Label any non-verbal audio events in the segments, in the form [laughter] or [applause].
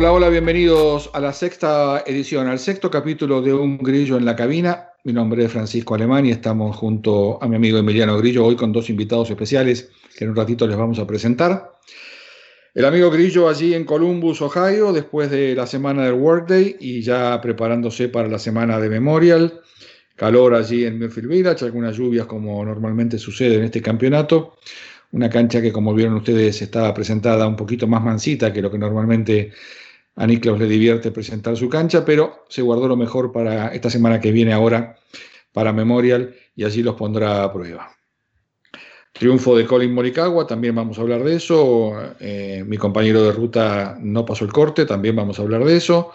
Hola, hola, bienvenidos a la sexta edición, al sexto capítulo de Un Grillo en la Cabina. Mi nombre es Francisco Alemán y estamos junto a mi amigo Emiliano Grillo hoy con dos invitados especiales que en un ratito les vamos a presentar. El amigo Grillo allí en Columbus, Ohio, después de la semana del Workday y ya preparándose para la semana de Memorial. Calor allí en Murphy Village, algunas lluvias como normalmente sucede en este campeonato. Una cancha que, como vieron ustedes, estaba presentada un poquito más mansita que lo que normalmente a Niklaus le divierte presentar su cancha, pero se guardó lo mejor para esta semana que viene ahora, para Memorial, y allí los pondrá a prueba. Triunfo de Colin Morikawa, también vamos a hablar de eso. Eh, mi compañero de ruta no pasó el corte, también vamos a hablar de eso.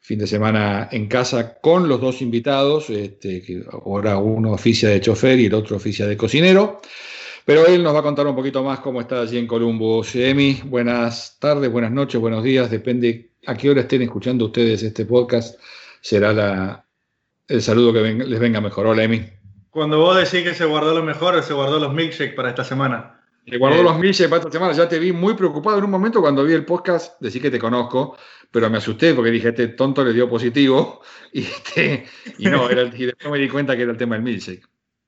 Fin de semana en casa con los dos invitados, este, que ahora uno oficia de chofer y el otro oficia de cocinero. Pero él nos va a contar un poquito más cómo está allí en Columbus. Emi, buenas tardes, buenas noches, buenos días, depende a qué hora estén escuchando ustedes este podcast, será la, el saludo que les venga mejor. Hola, Emi. Cuando vos decís que se guardó lo mejor, se guardó los milkshakes para esta semana. Se guardó eh, los milkshakes para esta semana. Ya te vi muy preocupado en un momento cuando vi el podcast. Decís que te conozco, pero me asusté porque dije, este tonto le dio positivo. Y, este, y no, era, y después me di cuenta que era el tema del milkshake.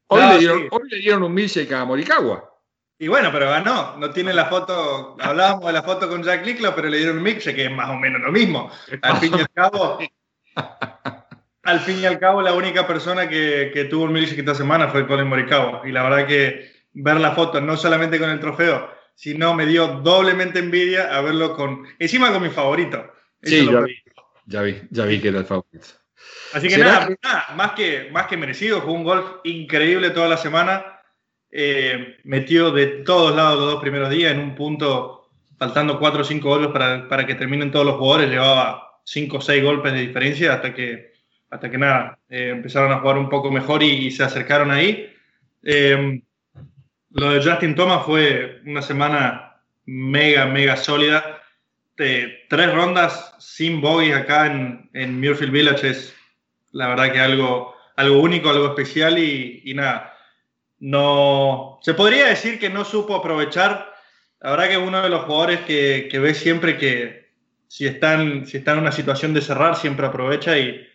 Hoy, le, dieron, hoy le dieron un milkshake a Morikawa. Y bueno, pero ganó. No tiene la foto, hablábamos de la foto con Jack Licklow, pero le dieron un milkshake, que es más o menos lo mismo. Al fin y al cabo, al fin y al cabo, la única persona que, que tuvo un milkshake esta semana fue Colin Morikawa. Y la verdad que ver la foto, no solamente con el trofeo, sino me dio doblemente envidia a verlo con, encima con mi favorito. sí, ya vi, ya vi, ya vi que era el favorito. Así que nada, más, que, más que merecido, fue un golf increíble toda la semana. Eh, metió de todos lados los dos primeros días en un punto, faltando cuatro o cinco golpes para, para que terminen todos los jugadores, llevaba cinco o seis golpes de diferencia hasta que hasta que nada, eh, empezaron a jugar un poco mejor y, se acercaron ahí. Eh, lo de Justin Thomas fue una semana mega, mega sólida. tres rondas sin bogies acá en, en Muirfield Village es la verdad que algo, algo único, algo especial y, y nada. No, se podría decir que no supo aprovechar. La que uno de los jugadores que, que ve siempre que si están, si está en una situación de cerrar, siempre aprovecha y,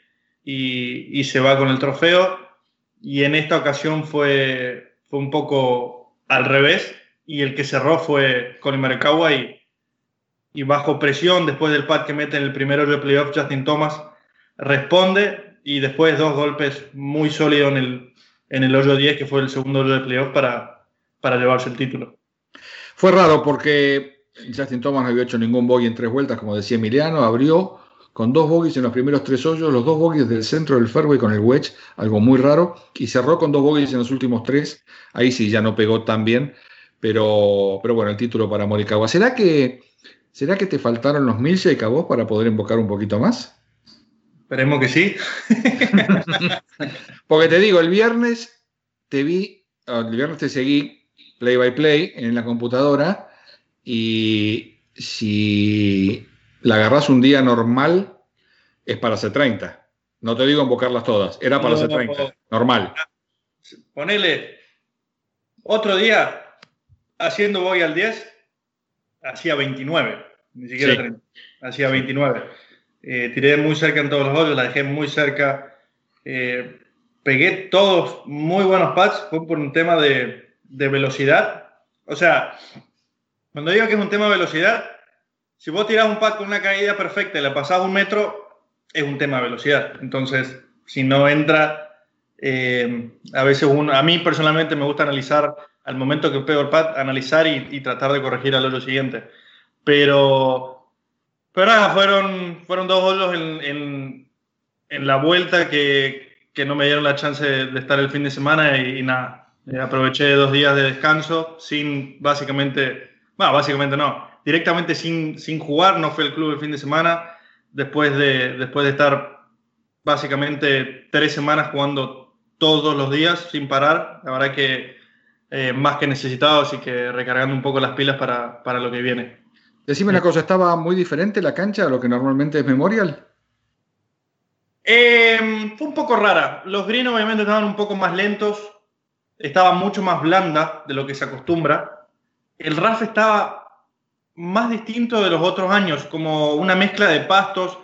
y, se va con el trofeo. Y en esta ocasión fue, fue un poco al revés y el que cerró fue Colin Marikawa y, y bajo presión después del pad que mete en el primero de playoff Justin Thomas responde y después dos golpes muy sólidos en el, en el hoyo 10 que fue el segundo hoyo de playoff para, para llevarse el título. Fue raro porque Justin Thomas no había hecho ningún bogey en tres vueltas, como decía Emiliano, abrió con dos bogies en los primeros tres hoyos, los dos bogies del centro del fairway con el wedge, algo muy raro, y cerró con dos bogies en los últimos tres, ahí sí ya no pegó tan bien, pero, pero bueno, el título para Morikawa. ¿Será que, ¿Será que te faltaron los milkshake a vos para poder invocar un poquito más? Esperemos que sí. [laughs] Porque te digo, el viernes te vi, ah, el viernes te seguí play by play en la computadora y si la agarras un día normal, es para hacer 30. No te digo invocarlas todas, era para hacer 30, normal. Ponele otro día haciendo voy al 10, hacía 29, ni siquiera 30, hacía 29. Eh, tiré muy cerca en todos los hoyos, la dejé muy cerca. Eh, pegué todos muy buenos pads, fue por un tema de, de velocidad. O sea, cuando digo que es un tema de velocidad, si vos tirás un pad con una caída perfecta y le pasás un metro, es un tema de velocidad. Entonces, si no entra, eh, a veces uno, a mí personalmente me gusta analizar al momento que pego el pad, analizar y, tratar de corregir al hoyo siguiente. Pero, pero nada, fueron, fueron dos hoyos en, en, la vuelta que, que, no me dieron la chance de, estar el fin de semana y, nada, eh, aproveché dos días de descanso sin básicamente, bueno, básicamente no, directamente sin, sin jugar, no fue el club el fin de semana, después de, después de estar básicamente tres semanas jugando todos los días sin parar. La verdad que eh, más que necesitado, así que recargando un poco las pilas para, para lo que viene. Decime una cosa, ¿estaba muy diferente la cancha a lo que normalmente es Memorial? Eh, fue un poco rara. Los greens obviamente estaban un poco más lentos, estaba mucho más blanda de lo que se acostumbra. El RAF estaba más distinto de los otros años, como una mezcla de pastos.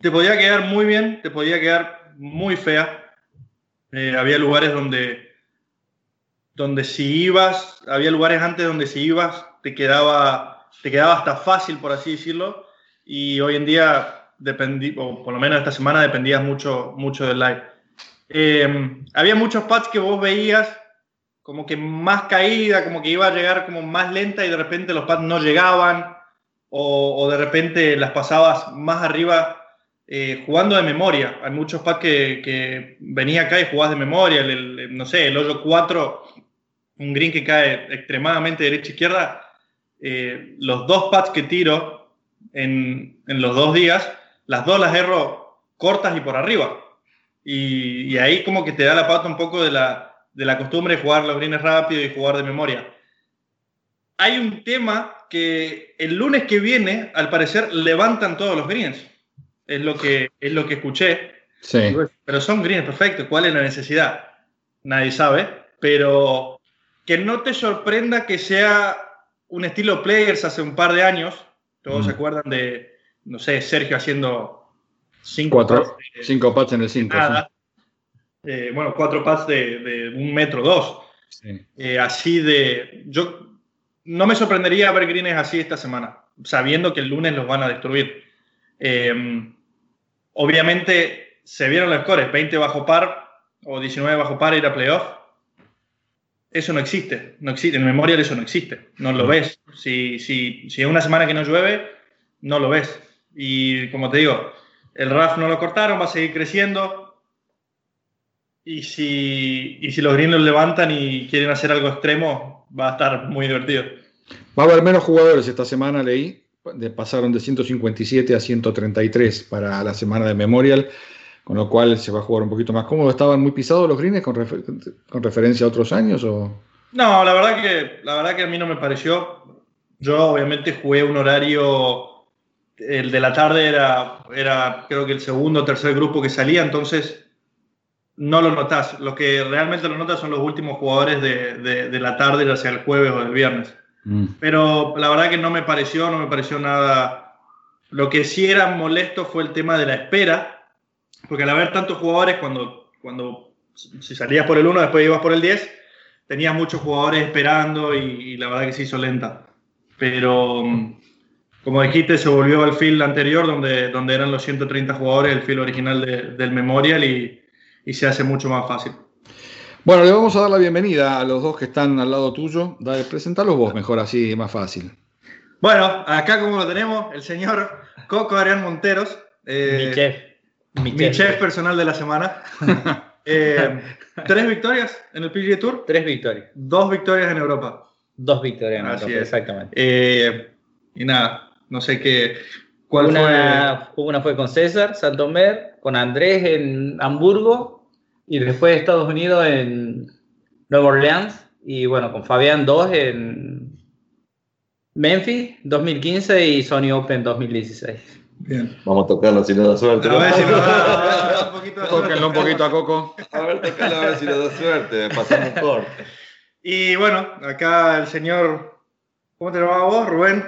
Te podía quedar muy bien, te podía quedar muy fea. Eh, había lugares donde, donde si ibas, había lugares antes donde si ibas te quedaba, te quedaba hasta fácil, por así decirlo. Y hoy en día, dependí, o por lo menos esta semana, dependías mucho, mucho del live. Eh, había muchos pads que vos veías como que más caída, como que iba a llegar como más lenta y de repente los pads no llegaban o, de repente las pasabas más arriba eh, jugando de memoria. Hay muchos pads que, que venía acá y jugás de memoria, el, no sé, el hoyo 4, un green que cae extremadamente derecha-izquierda. Eh, los dos pads que tiro en, en, los dos días, las dos las erro cortas y por arriba. Y, y ahí como que te da la pata un poco de la, de la costumbre de jugar los greens rápido y jugar de memoria. Hay un tema que el lunes que viene, al parecer, levantan todos los greens. Es lo que, es lo que escuché. Sí. Pero son greens perfectos. ¿Cuál es la necesidad? Nadie sabe. Pero que no te sorprenda que sea un estilo players hace un par de años. Todos se mm. acuerdan de, no sé, Sergio haciendo cinco, Cuatro, cinco pats en el 5. Eh, bueno, cuatro pads de, un metro dos. Eh, así de. Yo no me sorprendería ver greens así esta semana, sabiendo que el lunes los van a destruir. Em, obviamente se vieron los scores: 20 bajo par o 19 bajo par ir a playoff. Eso no existe, no existe. En Memorial eso no existe, no lo ves. Si, si, si es una semana que no llueve, no lo ves. Y como te digo, el RAF no lo cortaron, va a seguir creciendo y si, y si los Greens levantan y quieren hacer algo extremo, va a estar muy divertido. Va a haber menos jugadores esta semana, leí. pasaron de 157 a 133 para la semana de Memorial, con lo cual se va a jugar un poquito más cómodo. ¿Estaban muy pisados los greens con, con referencia a otros años? O? No, la verdad, que, la verdad que a mí no me pareció. Yo obviamente jugué un horario, el de la tarde era, era creo que el segundo o tercer grupo que salía, entonces no lo notas. Lo que realmente lo notas son los últimos jugadores de, de, la tarde hacia el jueves o el viernes. Mm. Pero la verdad que no me pareció, no me pareció nada. Lo que sí era molesto fue el tema de la espera, porque al haber tantos jugadores, cuando, cuando si salías por el 1, después ibas por el 10, tenías muchos jugadores esperando y, la verdad que se hizo lenta. Pero como dijiste, se volvió al field anterior, donde, donde eran los 130 jugadores, el field original del Memorial, y, y se hace mucho más fácil. Bueno, le vamos a dar la bienvenida a los dos que están al lado tuyo. Dale, presentalos vos mejor, así más fácil. Bueno, acá como lo tenemos, el señor Coco Arián Monteros. Eh, mi chef. Mi, chef. personal de la semana. [laughs] Eh, ¿Tres victorias en el PGA Tour? Tres victorias. Dos victorias en Europa. Dos victorias en Europa, exactamente. Eh, y nada, no sé qué. ¿Cuál una, fue? Una fue con César Santomer, con Andrés en Hamburgo y después Estados Unidos en Nueva Orleans y bueno, con Fabián 2 en Memphis 2015 y Sony Open 2016. Bien. Vamos a tocarlo si nos da suerte. A ver si nos da, [laughs] un poquito a Coco. A ver, tocarlo a ver si nos da suerte. Pasamos por. Y bueno, acá el señor ¿Cómo te llamabas vos? Rubén.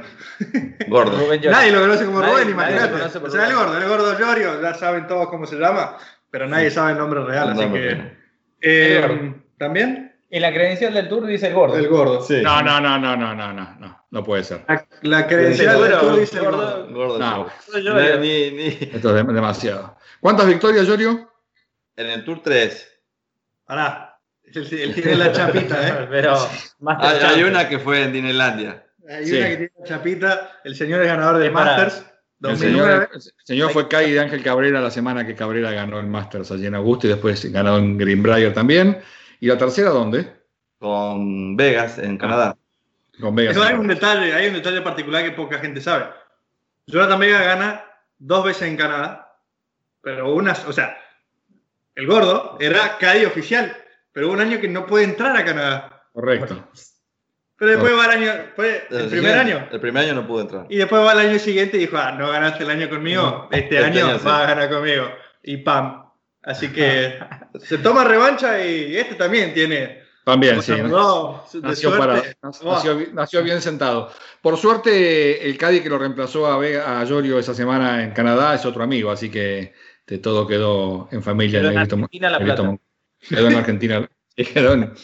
Gordo. nadie lo conoce como Rubén, imagínate. O sea, el gordo, el gordo Llorio, ya saben todos cómo se llama, pero nadie sabe el nombre real, así que. Eh, ¿También? Y la credencial del tour dice el gordo. El gordo. Sí. No, no, no, no, no, no, no, no. No puede ser. La, credencial del tour dice el gordo. gordo no. Eh. Esto es demasiado. ¿Cuántas victorias, Yorio? En el tour 3. Pará. Él tiene la chapita, ¿eh? [laughs] Pero ah, hay, una que fue en Dinelandia. Hay una que tiene la chapita. El señor es ganador del Masters. El señor, el señor fue Kai de Ángel Cabrera la semana que Cabrera ganó el Masters allí en Augusto y después ganó en Greenbrier también. ¿Y la tercera dónde? Con Vegas, en Canadá. Con Vegas. Eso hay un detalle, hay un detalle particular que poca gente sabe. Jonathan Vega gana dos veces en Canadá, pero una, o sea, el gordo era Caddy oficial pero hubo un año que no puede entrar a Canadá. Correcto. Pero después va el año, fue el, primer año. El primer año no pudo entrar. Y después va el año siguiente y dijo, ah, no ganaste el año conmigo, este, este, año, va a ganar conmigo. Y pam. Así que se toma revancha y este también tiene También, sí. nació, nació, bien sentado. Por suerte, el Cádiz que lo reemplazó a, Vega, a Llorio esa semana en Canadá es otro amigo, así que de todo quedó en familia. Quedó en Argentina La Plata. Quedó en Argentina. [laughs]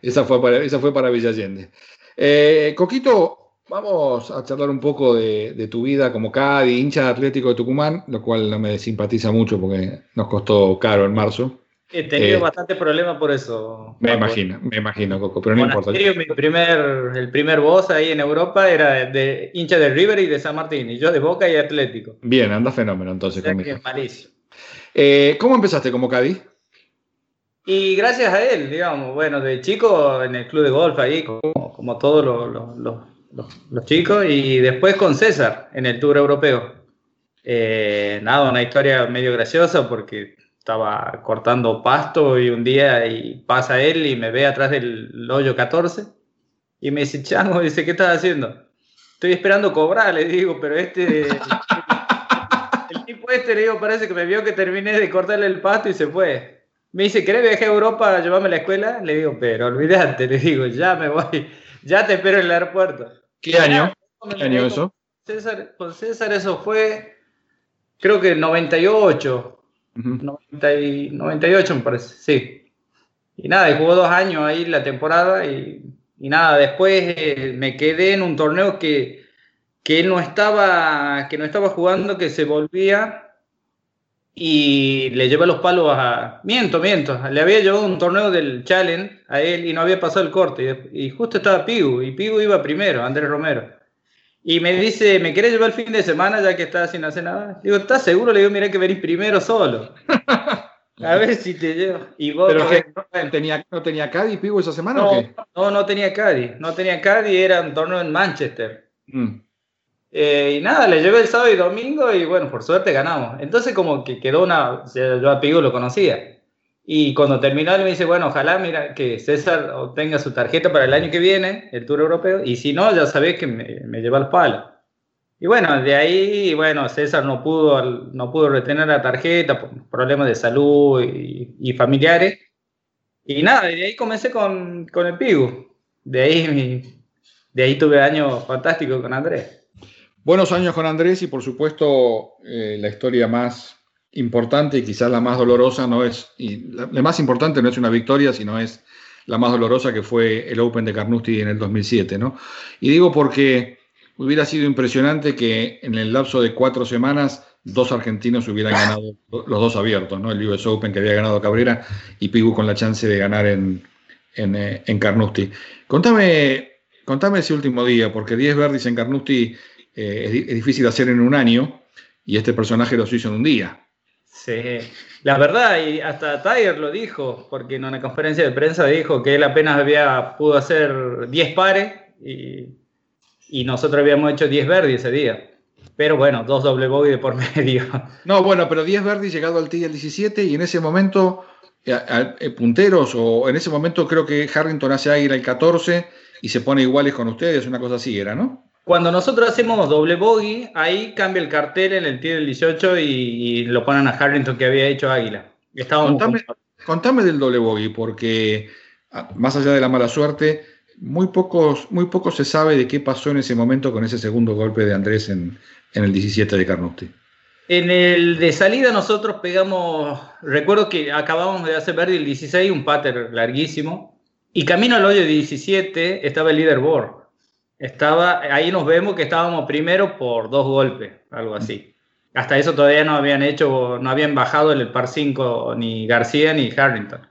esa, fue para, esa fue para Villallende. Eh, Coquito, vamos a charlar un poco de, tu vida como Cádiz, hincha de Atlético de Tucumán, lo cual no me simpatiza mucho porque nos costó caro en marzo. He tenido eh, bastante problemas por eso. Me imagino, me imagino, Coco, pero no importa. Mi primer, el primer voz ahí en Europa era de hincha de River y de San Martín, y yo de Boca y Atlético. Bien, anda fenómeno entonces conmigo. malísimo. Eh, ¿Cómo empezaste como Cádiz? Y gracias a él, digamos, bueno, de chico en el club de golf ahí, como, como todos los, chicos, y después con César en el Tour Europeo. Eh, nada, una historia medio graciosa porque estaba cortando pasto y un día y pasa él y me ve atrás del hoyo 14 y me dice, Chango, dice, ¿qué estás haciendo? Estoy esperando cobrar, le digo, pero este... el tipo este, le digo, parece que me vio que terminé de cortarle el pasto y se fue. Me dice, ¿querés viajar a Europa llevarme a la escuela? Le digo, pero olvídate, le digo, ya me voy, ya te espero en el aeropuerto. ¿Qué año? ¿Qué año eso? César, con César eso fue, creo que 98, 98 me parece, sí. Y nada, y jugó dos años ahí la temporada y, nada, después eh, me quedé en un torneo que, que no estaba, que no estaba jugando, que se volvía y le llevé los palos a... Miento, miento, le había llevado un torneo del Challenge a él y no había pasado el corte y, justo estaba Pigu y Pigu iba primero, Andrés Romero. Y me dice, ¿me querés llevar el fin de semana ya que estás sin hacer nada? Digo, ¿estás seguro? Le digo, mira que venís primero solo. [laughs] A ver si te llevo. Y vos, ¿Pero no, tenía, no tenía Cádiz, Pivo, esa semana no, o qué? No, no tenía Cádiz. No tenía Cádiz, era un torneo en Manchester. Mm. Eh, y nada, le llevé el sábado y domingo y bueno, por suerte ganamos. Entonces como que quedó una... Yo a Pigo lo conocía. Y cuando terminó, él me dice, bueno, ojalá mira, que César obtenga su tarjeta para el año que viene, el Tour Europeo, y si no, ya sabés que me, me lleva al palo. Y bueno, de ahí, bueno, César no pudo, no pudo retener la tarjeta por problemas de salud y, familiares. Y nada, de ahí comencé con, con el Pigu. De ahí, de ahí tuve años fantásticos con Andrés. Buenos años con Andrés y por supuesto eh, la historia más importante y quizás la más dolorosa no es, y la, más importante no es una victoria, sino es la más dolorosa que fue el Open de Carnoustie en el 2007, ¿no? Y digo porque hubiera sido impresionante que en el lapso de cuatro semanas dos argentinos hubieran ganado los dos abiertos, ¿no? El US Open que había ganado Cabrera y Pigu con la chance de ganar en, en, eh, Carnoustie. Contame, contame ese último día, porque 10 verdis en Carnoustie eh, es, es difícil hacer en un año y este personaje los hizo en un día. Sí, la verdad, y hasta Tiger lo dijo, porque en una conferencia de prensa dijo que él apenas había pudo hacer 10 pares y, nosotros habíamos hecho 10 verdes ese día. Pero bueno, dos doble bogey de por [laughs] medio. No, bueno, pero 10 verdes llegado al tee 17 y en ese momento, eh, eh, punteros, o en ese momento creo que Harrington hace águila el 14 y se pone iguales con ustedes, una cosa así era, ¿no? Cuando nosotros hacemos doble bogey, ahí cambia el cartel en el tiro del 18 y, lo ponen a Harrington que había hecho Águila. Contame, contame, del doble bogey, porque ah, más allá de la mala suerte, muy pocos, muy poco se sabe de qué pasó en ese momento con ese segundo golpe de Andrés en, el 17 de Carnotti. En el de salida nosotros pegamos, recuerdo que acabamos de hacer verde el 16, un pater larguísimo, y camino al hoyo 17 estaba el líder leaderboard. Estaba, ahí nos vemos que estábamos primero por dos golpes, algo así. Hasta eso todavía no habían hecho, no habían bajado el par 5 ni García ni Harrington.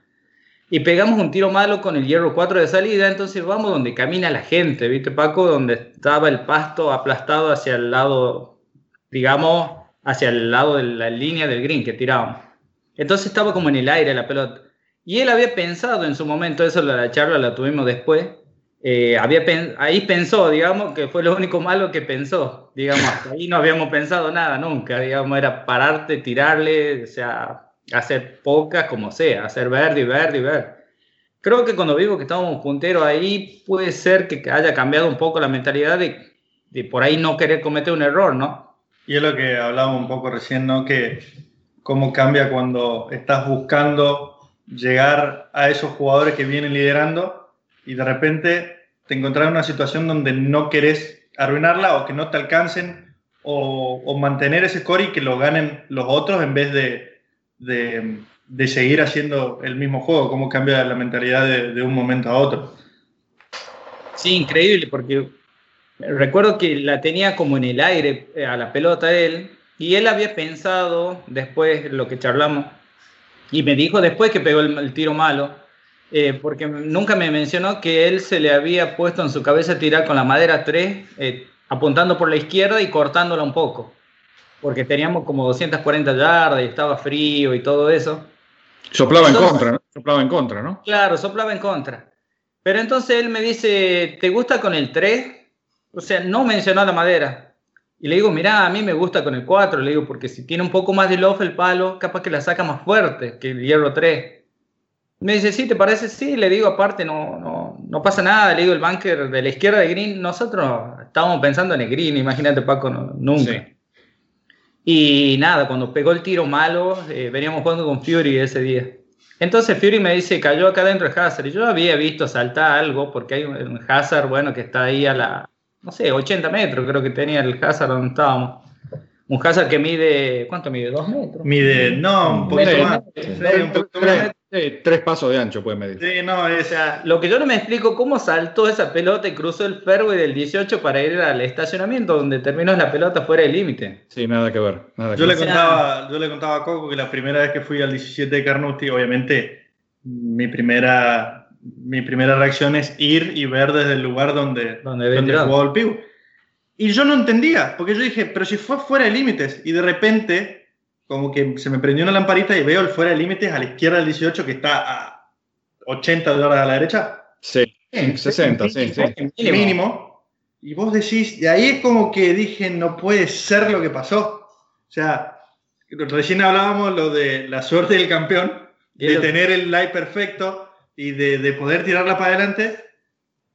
Y pegamos un tiro malo con el hierro 4 de salida, entonces vamos donde camina la gente, ¿viste Paco? Donde estaba el pasto aplastado hacia el lado, digamos, hacia el lado de la línea del green que tirábamos. Entonces estaba como en el aire la pelota. Y él había pensado en su momento, eso la charla la tuvimos después, eh, había ahí pensó, digamos, que fue lo único malo que pensó, digamos, ahí no habíamos pensado nada nunca, digamos, era pararte, tirarle, o sea, hacer pocas como sea, hacer verde y verde y verde. Creo que cuando digo que estábamos punteros ahí, puede ser que haya cambiado un poco la mentalidad de, de por ahí no querer cometer un error, ¿no? Y es lo que hablábamos un poco recién, ¿no? Que cómo cambia cuando estás buscando llegar a esos jugadores que vienen liderando y de repente te encontrás en una situación donde no querés arruinarla o que no te alcancen o, mantener ese score y que lo ganen los otros en vez de, de, seguir haciendo el mismo juego, cómo cambia la mentalidad de, de un momento a otro. Sí, increíble, porque recuerdo que la tenía como en el aire eh, a la pelota él, y él había pensado, después lo que charlamos, y me dijo después que pegó el, tiro malo, eh, porque nunca me mencionó que él se le había puesto en su cabeza tirar con la madera 3, eh, apuntando por la izquierda y cortándola un poco, porque teníamos como 240 yardas y estaba frío y todo eso. Soplaba en contra, ¿no? Soplaba en contra, ¿no? Claro, soplaba en contra. Pero entonces él me dice, ¿te gusta con el 3? O sea, no mencionó la madera. Y le digo, mira, a mí me gusta con el 4, le digo, porque si tiene un poco más de loft el palo, capaz que la saca más fuerte que el hierro 3. Me dice, sí, ¿te parece? Sí, le digo, aparte, no, no, no pasa nada, le digo, el bunker de la izquierda de Green, nosotros estábamos pensando en el Green, imagínate Paco, nunca. Y nada, cuando pegó el tiro malo, eh, veníamos jugando con Fury ese día. Entonces Fury me dice, cayó acá dentro de Hazard. Y yo había visto saltar algo, porque hay un Hazard, bueno, que está ahí a la, no sé, 80 metros creo que tenía el Hazard donde estábamos. Un Hazard que mide, ¿cuánto mide? ¿Dos metros? Mide, no, un poquito más. Tres, pasos de ancho puede medir. Sí, no, o sea, lo que yo no me explico, ¿cómo saltó esa pelota y cruzó el fairway del 18 para ir al estacionamiento donde terminó la pelota fuera del límite? Sí, nada que ver. yo, Le contaba, yo le contaba a Coco que la primera vez que fui al 17 de Carnoustie, obviamente, mi primera mi primera reacción es ir y ver desde el lugar donde, donde, jugó el pivo. Y yo no entendía, porque yo dije, pero si fue fuera de límites, y de repente, como que se me prendió una lamparita y veo el fuera de límites a la izquierda del 18 que está a 80 dólares a la derecha. Sí, 60, sí, sí. Mínimo. Y vos decís, y ahí es como que dije, no puede ser lo que pasó. O sea, recién hablábamos lo de la suerte del campeón, de tener el live perfecto y de, poder tirarla para adelante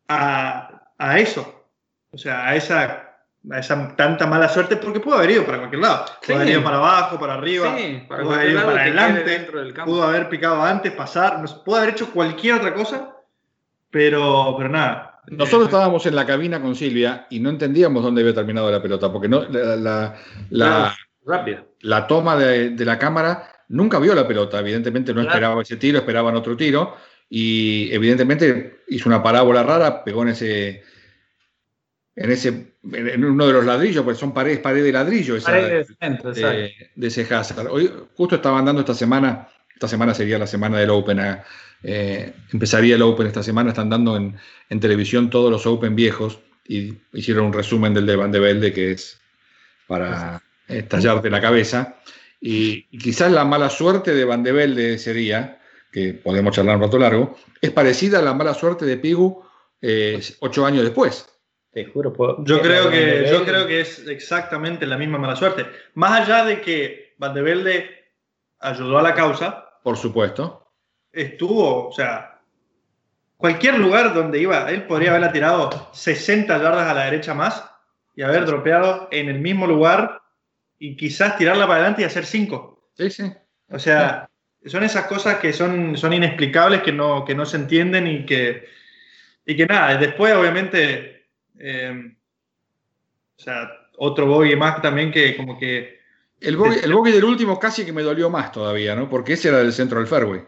a, eso. O sea, a esa, a esa tanta mala suerte, porque pudo haber ido para cualquier lado. Pudo haber ido para abajo, para arriba, pudo haber ido para adelante, pudo haber picado antes, pasar, pudo haber hecho cualquier otra cosa, pero, pero nada. Nosotros estábamos en la cabina con Silvia y no entendíamos dónde había terminado la pelota, porque no, la, la, la toma de, de, la cámara nunca vio la pelota, evidentemente no esperaba ese tiro, esperaban otro tiro, y evidentemente hizo una parábola rara, pegó en ese, en ese, en uno de los ladrillos, pues son paredes, paredes de ladrillo esa, de, ese Hazard. Hoy justo estaban dando esta semana, esta semana sería la semana del Open, eh, eh, empezaría el Open esta semana, están dando en, en, televisión todos los Open viejos y hicieron un resumen del de Van de Velde que es para estallarte la cabeza. Y, y, quizás la mala suerte de Van de Velde ese día que podemos charlar un rato largo, es parecida a la mala suerte de Pigu eh, ocho años después. Te juro. yo, creo que, yo creo que es exactamente la misma mala suerte. Más allá de que Valdevelde ayudó a la causa. Por supuesto. Estuvo, o sea, cualquier lugar donde iba, él podría haberla tirado 60 yardas a la derecha más y haber dropeado en el mismo lugar y quizás tirarla para adelante y hacer 5. Sí, sí. O sea, son esas cosas que son, son inexplicables, que no, que no se entienden y que, y que nada, después obviamente, eh, o sea, otro bogey más también que como que... El bogey, el del último casi que me dolió más todavía, ¿no? Porque ese era del centro del fairway.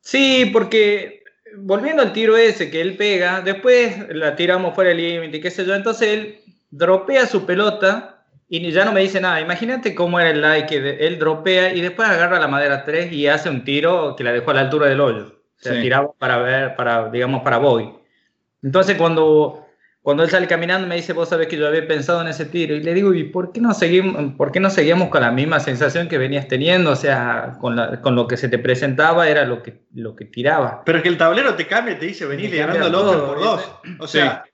Sí, porque volviendo al tiro ese que él pega, después la tiramos fuera del límite, qué sé yo, entonces él dropea su pelota y ya no me dice nada. Imagínate cómo era el like, que él dropea y después agarra la madera 3 y hace un tiro que la dejó a la altura del hoyo. O sea, tiraba para ver, para, digamos, para Boy. Entonces cuando, cuando él sale caminando me dice, vos sabés que yo había pensado en ese tiro. Y le digo, ¿y por qué no seguimos, por qué no seguíamos con la misma sensación que venías teniendo? O sea, con, con lo que se te presentaba era lo que, lo que tiraba. Pero que el tablero te cambia y te dice, venís ganando el otro por dos. O sea,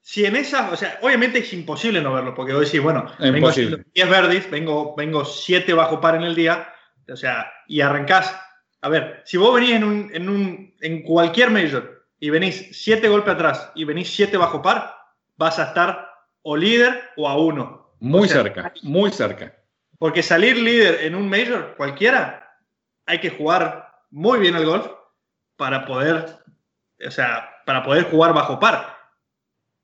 si en esa, o sea, obviamente es imposible no verlo, porque vos decís, bueno, vengo 10 verdis, vengo, vengo 7 bajo par en el día, o sea, y arrancás. A ver, si vos venís en, un, en, un, en cualquier major y venís 7 golpes atrás y venís 7 bajo par, vas a estar o líder o a uno. Muy cerca, muy cerca. Porque salir líder en un major, cualquiera, hay que jugar muy bien al golf para poder, o sea, para poder jugar bajo par.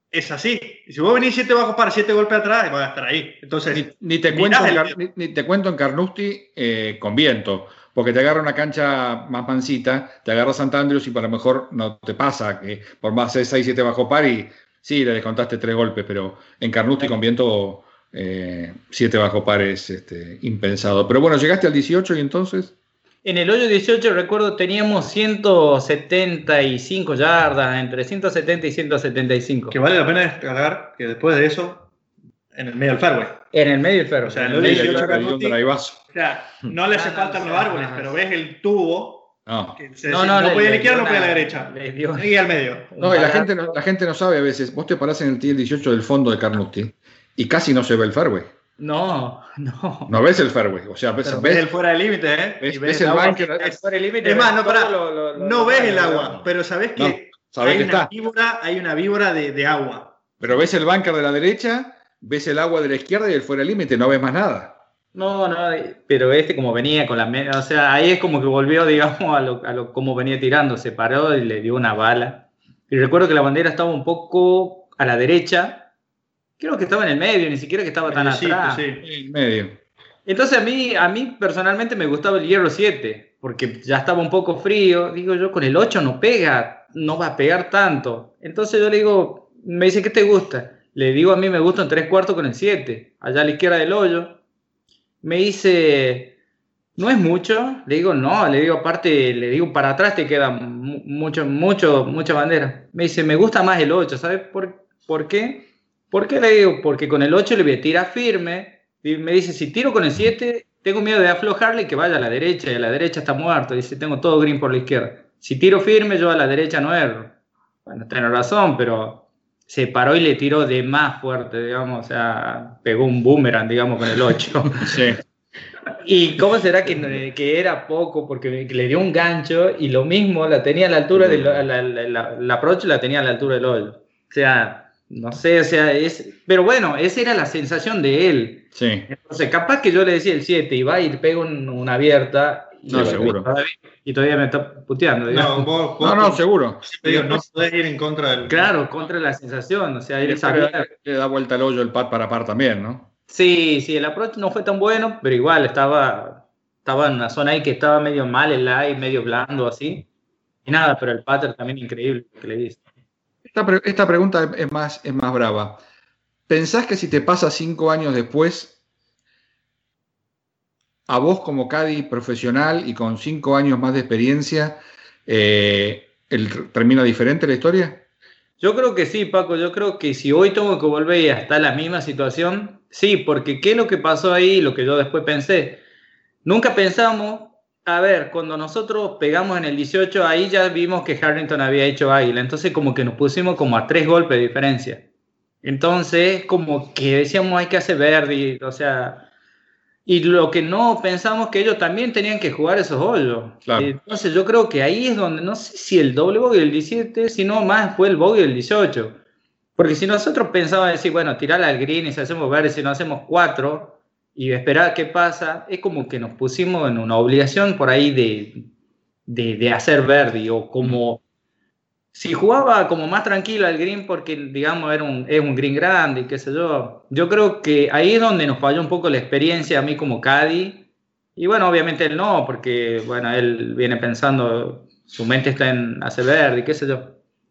Es así. Y si vos venís 7 bajo par, 7 golpes atrás, vas a estar ahí. Entonces, ni, te, cuento en, ni, te, cuento en, Carnoustie eh, con viento, porque te agarra una cancha más mansita, te agarra Sant Andrews y para lo mejor no te pasa que por más 6, 7 bajo par y sí, le descontaste 3 golpes, pero en Carnoustie con viento 7 eh, bajo par es este, impensado. Pero bueno, llegaste al 18 y entonces... En el hoyo 18 recuerdo teníamos 175 yardas, entre 170 y 175. Que vale la pena descargar que después de eso, en el medio del fairway. En el medio del fairway. O sea, en el hoyo 18 o sea, no le hace falta los árboles, pero ves el tubo. No, no, no, no puede a la izquierda, no puede a la derecha. Y al medio. No, y la gente, no, la gente no sabe a veces. Vos te parás en el TIL 18 del fondo de Carnoustie y casi no se ve el fairway. No, no. No ves el fairway, o sea, ves, ves, el fuera de límite, ¿eh? Ves, el, bunker. Es más, no, para, no ves el agua, pero sabes que, hay, una víbora, hay una víbora de, de, agua. Pero ves el bunker de la derecha, ves el agua de la izquierda y el fuera límite, no ves más nada. No, no, pero este como venía con la... O sea, ahí es como que volvió, [laughs] digamos, a lo, a lo como venía tirando, se paró y le dio una bala. Y recuerdo que la bandera estaba un poco a la derecha, creo que estaba en el medio, ni siquiera que estaba tan atrás. Sí, en el medio. Entonces a mí, a mí personalmente me gustaba el hierro 7, porque ya estaba un poco frío. Digo yo, con el 8 no pega, no va a pegar tanto. Entonces yo le digo, me dice, ¿qué te gusta? Le digo, a mí me gusta un 3 cuartos con el 7, allá a la izquierda del hoyo. Me dice, no es mucho. Le digo, no, le digo, aparte, le digo, para atrás te queda mucho, mucho, mucha bandera. Me dice, me gusta más el 8, ¿sabes por, por qué? ¿Por qué le digo? Porque con el 8 le voy a tirar firme. Y me dice, si tiro con el 7, tengo miedo de aflojarle y que vaya a la derecha. Y a la derecha está muerto. Dice, tengo todo green por la izquierda. Si tiro firme, yo a la derecha no erro. Bueno, tiene razón, pero se paró y le tiró de más fuerte, digamos. O sea, pegó un boomerang, digamos, con el 8. [laughs] sí. [laughs] ¿Y cómo será que, que, era poco? Porque le dio un gancho y lo mismo la tenía a la altura del la, la, la, la approach la tenía a la altura del hoyo. O sea, no sé, o sea, es. Pero bueno, esa era la sensación de él. Sí. Entonces, capaz que yo le decía el 7 y va y pega una abierta. No, seguro. y todavía me está puteando. No, no, no, seguro. no podés ir en contra del. Claro, contra la sensación. O sea, él Le da vuelta al hoyo el pad para par también, ¿no? Sí, sí, el approach no fue tan bueno, pero igual estaba, estaba en una zona ahí que estaba medio mal el live, medio blando así. Y nada, pero el pattern también increíble que le diste. Esta, pregunta es más, es más brava. ¿Pensás que si te pasa cinco años después, a vos como Cadi profesional y con cinco años más de experiencia, eh, el, termina diferente la historia? Yo creo que sí, Paco. Yo creo que si hoy tengo que volver y hasta la misma situación, sí, porque ¿qué es lo que pasó ahí? Lo que yo después pensé. Nunca pensamos a ver, cuando nosotros pegamos en el 18, ahí ya vimos que Harrington había hecho águila, entonces como que nos pusimos como a tres golpes de diferencia. Entonces, como que decíamos hay que hacer verde, o sea, y lo que no pensamos que ellos también tenían que jugar esos hoyos. Entonces yo creo que ahí es donde, no sé si el doble bogey del 17, sino más fue el bogey del 18. Porque si nosotros pensábamos decir, bueno, tirar al green y si hacemos verde, si no hacemos cuatro, y esperar qué pasa, es como que nos pusimos en una obligación por ahí de, de, de hacer verde o como si jugaba como más tranquilo al green porque digamos era un, es un green grande y qué sé yo, yo creo que ahí es donde nos falló un poco la experiencia a mí como Caddy y bueno, obviamente él no, porque bueno, él viene pensando, su mente está en hacer verde y qué sé yo.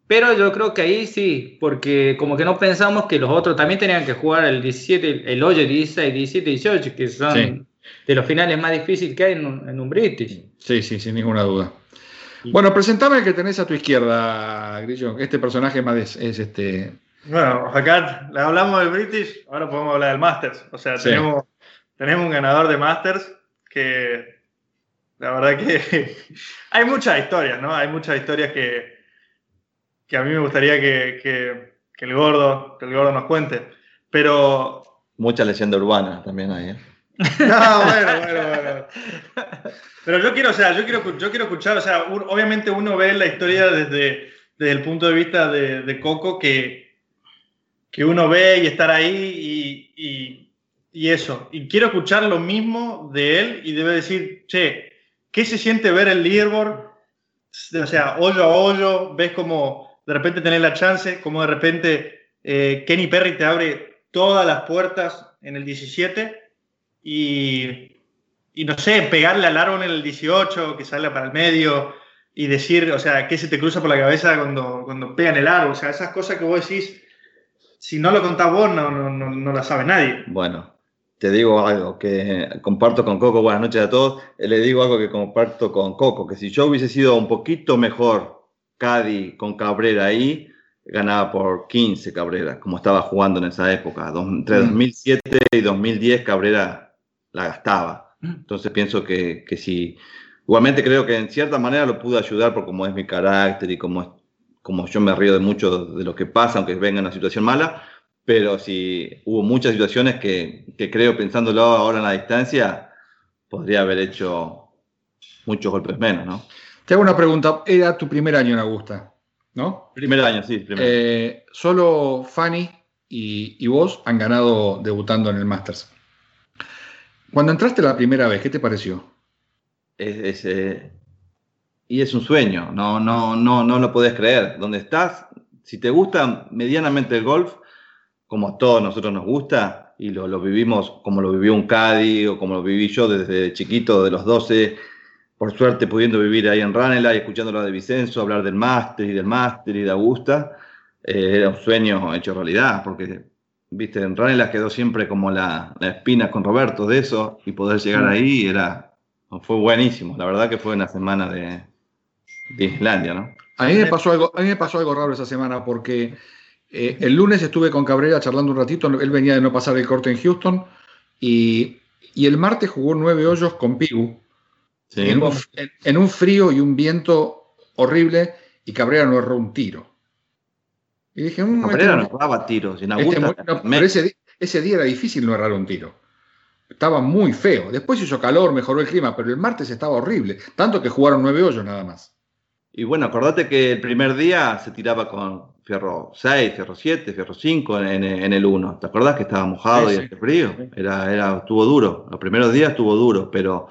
Pero yo creo que ahí sí, porque como que no pensamos que los otros también tenían que jugar el 17, el hoyo 16, 17, 18, que son de los finales más difíciles que hay en un, British. Sí, sí, sin ninguna duda. Bueno, presentame el que tenés a tu izquierda, Grillo. Este personaje más es, este. Bueno, acá hablamos del British, ahora podemos hablar del Masters. O sea, tenemos, tenemos un ganador de Masters que la verdad que [laughs] hay muchas historias, ¿no? Hay muchas historias que, que a mí me gustaría que, el gordo, que el gordo nos cuente. Pero. Mucha leyenda urbana también hay. ¿eh? No, bueno, bueno, bueno. Pero yo quiero, o sea, yo quiero, yo quiero escuchar, o sea, obviamente uno ve la historia desde, el punto de vista de, Coco, que, que uno ve y estar ahí y, y, eso. Y quiero escuchar lo mismo de él y debe decir, che, ¿qué se siente ver el leaderboard o sea, hoyo a hoyo, ves como de repente tenés la chance, como de repente eh, Kenny Perry te abre todas las puertas en el 17 y, y, no sé, pegarle al árbol en el 18, que sale para el medio y decir, o sea, qué se te cruza por la cabeza cuando, cuando pegan el árbol, o sea, esas cosas que vos decís, si no lo contás vos, no, no, no, no la sabe nadie. Bueno, te digo algo que comparto con Coco, buenas noches a todos, le digo algo que comparto con Coco, que si yo hubiese sido un poquito mejor Cadi con Cabrera ahí, ganaba por 15 Cabrera, como estaba jugando en esa época. entre 2007 y 2010 Cabrera la gastaba. Entonces pienso que, que si, igualmente creo que en cierta manera lo pude ayudar por cómo es mi carácter y como, como yo me río de mucho de lo que pasa, aunque venga una situación mala, pero sí hubo muchas situaciones que, que, creo, pensándolo ahora en la distancia, podría haber hecho muchos golpes menos, ¿no? Te hago una pregunta. Era tu primer año en Augusta, ¿no? Primer año, sí. Primer. Eh, solo Fanny y, y, vos han ganado debutando en el Masters. Cuando entraste la primera vez, ¿qué te pareció? Es, eh, y es un sueño, no, no, no, no lo podés creer. Donde estás, si te gusta medianamente el golf, como a todos nosotros nos gusta, y lo, lo, vivimos como lo vivió un Cádiz o como lo viví yo desde chiquito, de los 12, por suerte pudiendo vivir ahí en Ranela y escuchando lo de Vicenzo, hablar del máster y del máster y de Augusta, eh, era un sueño hecho realidad, porque, viste, en Ranela quedó siempre como la, la, espina con Roberto de eso, y poder llegar ahí era, fue buenísimo, la verdad que fue una semana de, de Islandia, ¿no? A mí, me pasó algo, a mí me pasó algo raro esa semana porque eh, el lunes estuve con Cabrera charlando un ratito, él venía de no pasar el corte en Houston y, y el martes jugó nueve hoyos con Pigu sí. en, un, en, en, un, frío y un viento horrible y Cabrera no erró un tiro. Y dije, mmm, este, no erraba tiros, en este, no, pero ese, ese, día era difícil no errar un tiro. Estaba muy feo. Después hizo calor, mejoró el clima, pero el martes estaba horrible. Tanto que jugaron nueve hoyos nada más. Y bueno, acordate que el primer día se tiraba con Fierro 6, Fierro 7, Fierro 5 en, en el 1. ¿Te acordás que estaba mojado sí, y sí. frío? Era, era, estuvo duro. Los primeros días estuvo duro, pero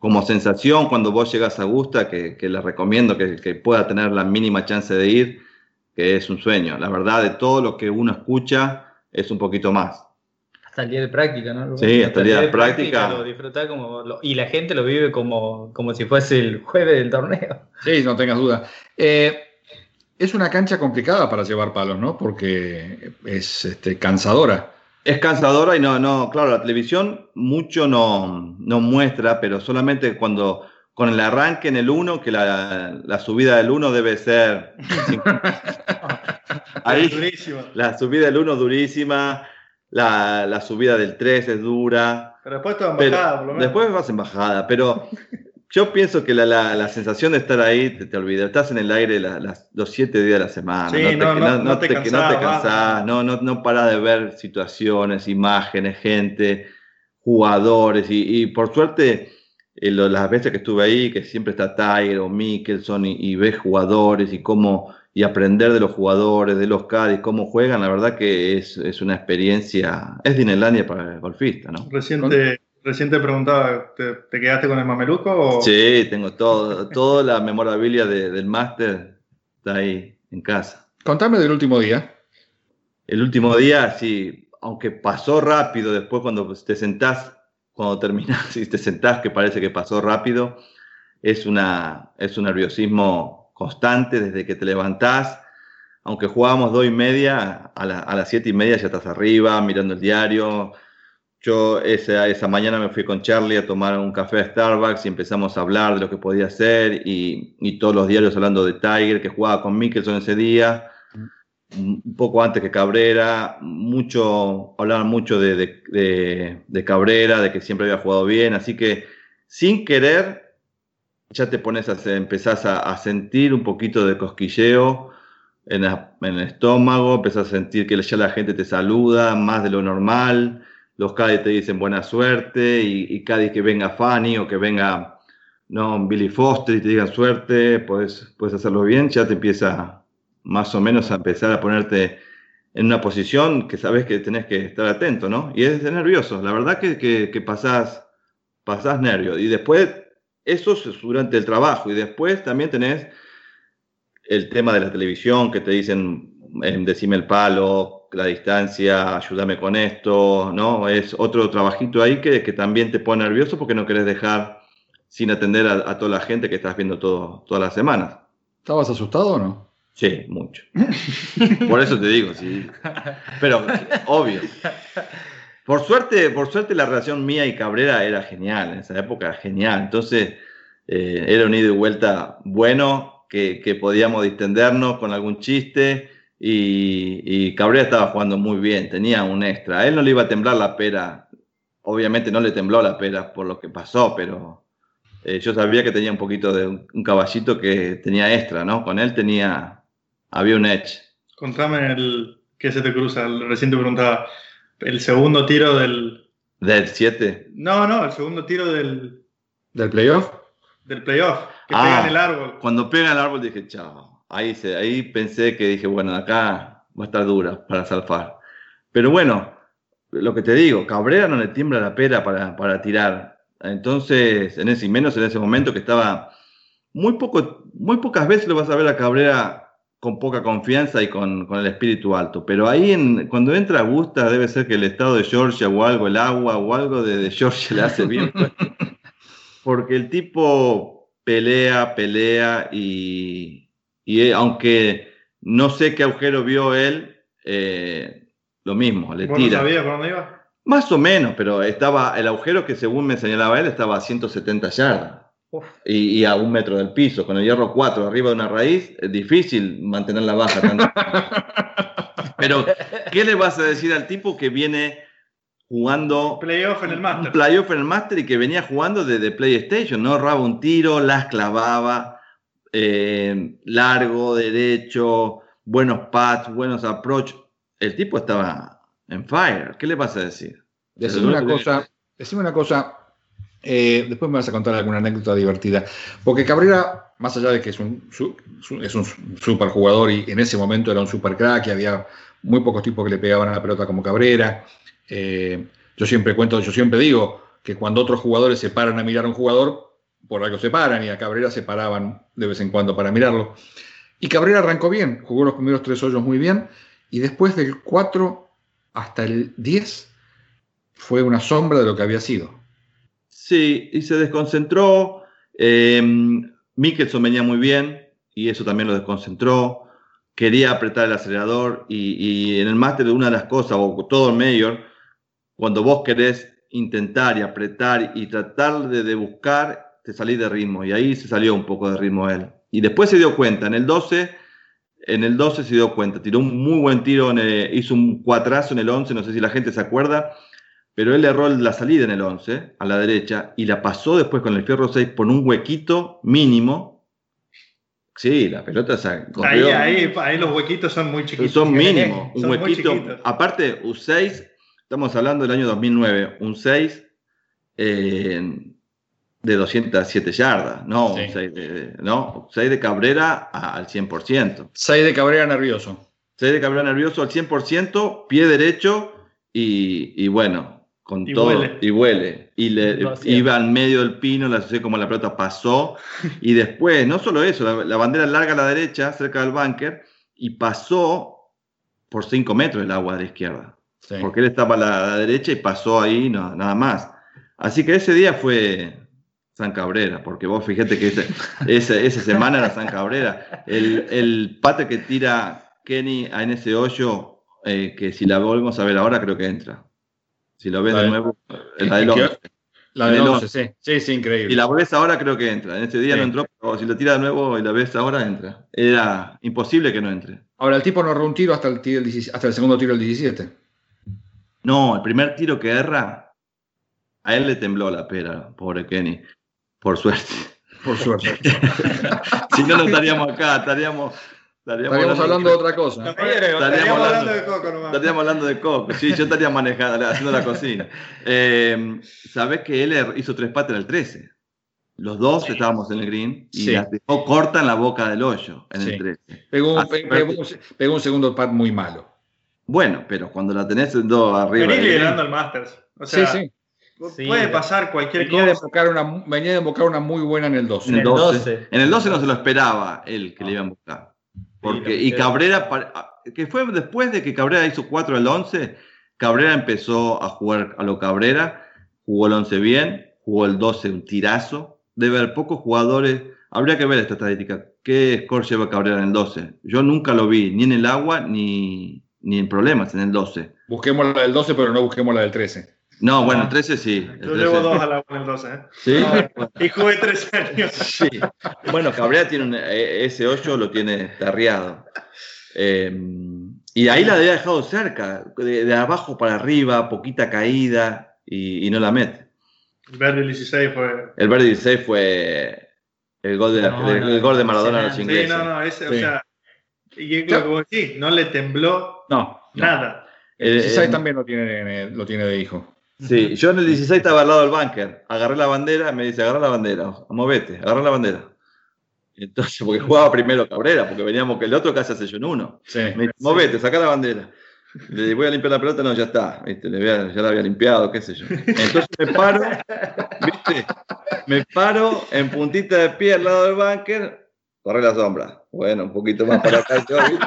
como sensación, cuando vos llegas a Augusta, que, que les recomiendo que, que, pueda tener la mínima chance de ir, que es un sueño. La verdad, de todo lo que uno escucha, es un poquito más. Hasta el día de práctica, ¿no? Sí, hasta, el día de, de práctica. práctica. Lo disfrutar como, lo, y la gente lo vive como, como si fuese el jueves del torneo. Sí, no tengas duda. Eh, es una cancha complicada para llevar palos, ¿no? Porque es este, cansadora. Es cansadora y no, no, claro, la televisión mucho no, no muestra, pero solamente cuando con el arranque en el 1, que la, la, subida del 1 debe ser... [laughs] Ahí, durísima. La subida del 1 durísima, la, la, subida del 3 es dura. Pero después te vas en bajada, por lo menos. Después vas en bajada, pero yo pienso que la, la, la, sensación de estar ahí, te, te olvidas, estás en el aire los siete días de la semana, sí, no, te, no, no, no, te, cansás, no te cansás, no, no, no paras de ver situaciones, imágenes, gente, jugadores, y, y por suerte, eh, lo, las veces que estuve ahí, que siempre está Tiger o Mickelson, y, y ves jugadores y cómo y aprender de los jugadores, de los Cádiz, cómo juegan, la verdad que es, es una experiencia, es Dinelandia para el golfista, ¿no? Reciente, recién te preguntaba, ¿te, ¿te, quedaste con el mameluco? O? Sí, tengo todo, toda la memorabilia de, del máster está ahí en casa. Contame del último día. El último día, sí, aunque pasó rápido, después cuando te sentás, cuando terminás [laughs] y te sentás que parece que pasó rápido, es, una, es un nerviosismo constante desde que te levantás. Aunque jugábamos dos y media, a, a las siete y media ya estás arriba, mirando el diario. Yo esa, esa mañana me fui con Charlie a tomar un café a Starbucks y empezamos a hablar de lo que podía hacer y, y todos los diarios hablando de Tiger, que jugaba con Mickelson ese día, un poco antes que Cabrera, mucho, hablaban mucho de, de, de, Cabrera, de que siempre había jugado bien, así que sin querer ya te pones a, empezás a, a sentir un poquito de cosquilleo en, el estómago, empezás a sentir que ya la gente te saluda más de lo normal, los Cádiz te dicen buena suerte, y, y Cádiz que venga Fanny o que venga no, Billy Foster y te digan suerte, puedes, puedes hacerlo bien, ya te empieza más o menos a empezar a ponerte en una posición que sabes que tenés que estar atento, ¿no? Y es de nervioso, la verdad que, que, que pasás, pasás nervios. Y después eso es durante el trabajo y después también tenés el tema de la televisión que te dicen, decime el palo, la distancia, ayúdame con esto, ¿no? Es otro trabajito ahí que, que también te pone nervioso porque no querés dejar sin atender a, toda la gente que estás viendo todas las semanas. ¿Estabas asustado o no? Sí, mucho. Por eso te digo, sí. Pero, obvio. Por suerte, por suerte la relación mía y Cabrera era genial, en esa época era genial. Entonces, eh, era un ida y vuelta bueno, que, que, podíamos distendernos con algún chiste y, y, Cabrera estaba jugando muy bien, tenía un extra. A él no le iba a temblar la pera, obviamente no le tembló la pera por lo que pasó, pero eh, yo sabía que tenía un poquito de un, caballito que tenía extra, ¿no? Con él tenía, había un edge. Contame el, ¿qué se te cruza? Recién te preguntaba, el segundo tiro del... ¿Del 7? No, no, el segundo tiro del... ¿Del playoff? Del playoff, que pega en ah, el árbol. Cuando pega en el árbol dije, chao. Ahí, se, ahí pensé que dije, bueno, acá va a estar dura para salvar. Pero bueno, lo que te digo, Cabrera no le tiembla la pera para, para tirar. Entonces, en ese, menos en ese momento que estaba muy, poco, muy pocas veces lo vas a ver a Cabrera con poca confianza y con, el espíritu alto. Pero ahí en, cuando entra Augusta debe ser que el estado de Georgia o algo, el agua o algo de, de Georgia le hace bien. [laughs] Porque el tipo pelea, pelea y, y eh, aunque no sé qué agujero vio él, eh, lo mismo, le tira. sabías por dónde iba? Más o menos, pero estaba el agujero que según me señalaba él estaba a 170 yardas. Y, a un metro del piso, con el hierro 4 arriba de una raíz, es difícil mantener la baja. [laughs] Pero, ¿qué le vas a decir al tipo que viene jugando... Playoff en el Master. Playoff en el Master y que venía jugando desde PlayStation, ¿no? Raba un tiro, las clavaba, eh, largo, derecho, buenos pads, buenos approach. El tipo estaba en fire. ¿Qué le vas a decir? Decime una cosa, decime una cosa, eh, después me vas a contar alguna anécdota divertida. Porque Cabrera, más allá de que es un, es un super jugador y en ese momento era un super crack y había muy pocos tipos que le pegaban a la pelota como Cabrera, eh, yo siempre cuento, yo siempre digo que cuando otros jugadores se paran a mirar a un jugador, por algo se paran y a Cabrera se paraban de vez en cuando para mirarlo. Y Cabrera arrancó bien, jugó los primeros tres hoyos muy bien y después del 4 hasta el 10 fue una sombra de lo que había sido. Sí, y se desconcentró. Eh, Mickelson venía muy bien y eso también lo desconcentró. Quería apretar el acelerador y, en el máster de una de las cosas, o todo el mayor, cuando vos querés intentar y apretar y tratar de, buscar, te salís de ritmo. Y ahí se salió un poco de ritmo él. Y después se dio cuenta, en el 12 en el 12 se dio cuenta, tiró un muy buen tiro, hizo un cuatrazo en el 11, no sé si la gente se acuerda, pero él erró la salida en el 11, a la derecha, y la pasó después con el fierro 6 por un huequito mínimo. Sí, la pelota se ahí, ahí, ahí, los huequitos son muy chiquitos. Son mínimos, un huequito. Aparte, un 6, estamos hablando del año 2009, un 6 de 207 yardas, no, 6 de, no, 6 de Cabrera al 100%. 6 de Cabrera nervioso. 6 de Cabrera nervioso al 100%, pie derecho y, y bueno, con todo. Huele. Y huele. Y le, iba al medio del pino, la sé como la pelota pasó. [laughs] y después, no solo eso, la, bandera larga a la derecha, cerca del bunker, y pasó por 5 metros el agua de la izquierda. Porque él estaba a la, derecha y pasó ahí, no, nada más. Así que ese día fue, San Cabrera, porque vos fíjate que [laughs] esa, semana era San Cabrera. El, el, pate que tira Kenny en ese hoyo, eh, que si la volvemos a ver ahora, creo que entra. Si lo ves de nuevo, la del 11. La del 11, sí. Sí, sí, increíble. Y la ves ahora, creo que entra. En ese día no entró, pero si lo tira de nuevo y la ves ahora, entra. Era imposible que no entre. Ahora, el tipo no erró un tiro hasta el, tiro hasta el segundo tiro del 17. No, el primer tiro que erra, a él le tembló la pera, pobre Kenny. Por suerte. Por suerte. [laughs] si no, no estaríamos acá, estaríamos. Estaríamos, hablando de otra cosa. Estaríamos, hablando, de coco nomás. Estaríamos hablando de coco. Sí, yo estaría manejando, haciendo la cocina. [laughs] Eh, Sabes que él hizo tres patas en el 13. Los dos estábamos en el green y sí. las dejó corta en la boca del hoyo en el 13. Pegó, pegó, un segundo pat muy malo. Bueno, pero cuando la tenés en dos arriba. Venís liderando el Masters. O sea, sí, sí. puede pasar cualquier venía de, cosa. invocar una, venía de invocar una muy buena en el 12. En el el 12. 12. En el 12 no se lo esperaba él que le iban a buscar. Porque, y lo- Cabrera, pa- que fue después de que Cabrera hizo 4 del 11, Cabrera empezó a jugar a lo Cabrera, jugó el 11 bien, jugó el 12 un tirazo. Debe haber pocos jugadores, habría que ver esta estadística, qué score lleva Cabrera en el 12. Yo nunca lo vi, ni en el agua, ni, ni en problemas en el 12. Busquemos la del 12, pero no busquemos la del 13. No, bueno, el 13 sí. el Yo 13. llevo dos a la en el 12, ¿eh? ¿Sí? Y jugué tres años. [laughs] Sí. Bueno, Cabrera tiene un, eh, ese 8 lo tiene tarriado. Eh, y ahí la había dejado cerca, de, de abajo para arriba, poquita caída y, y no la mete. Verde 16 fue. El verde 16 fue el gol de, la- No, el, no, el gol de Maradona a los Sí, ingleses. no, no, ese, o Sí. sea. Y es lo que vos decís, no le tembló No, no. nada. El Eh, 16 eh, también lo tiene, lo tiene de hijo. Sí, yo en el 16 estaba al lado del bunker. Agarré la bandera, me dice, agarra la bandera, movete, agarra la bandera. Entonces, porque jugaba primero Cabrera, porque veníamos que el otro casi hace yo en uno. Sí. Me dice, movete, saca la bandera. Le digo, voy a limpiar la pelota, no, ya está, ¿viste? Le había- ya la había limpiado, qué sé yo. Entonces me paro, ¿viste? Me paro en puntita de pie al lado del bunker, corre la sombra. Bueno, un poquito más para acá yo, ¿viste?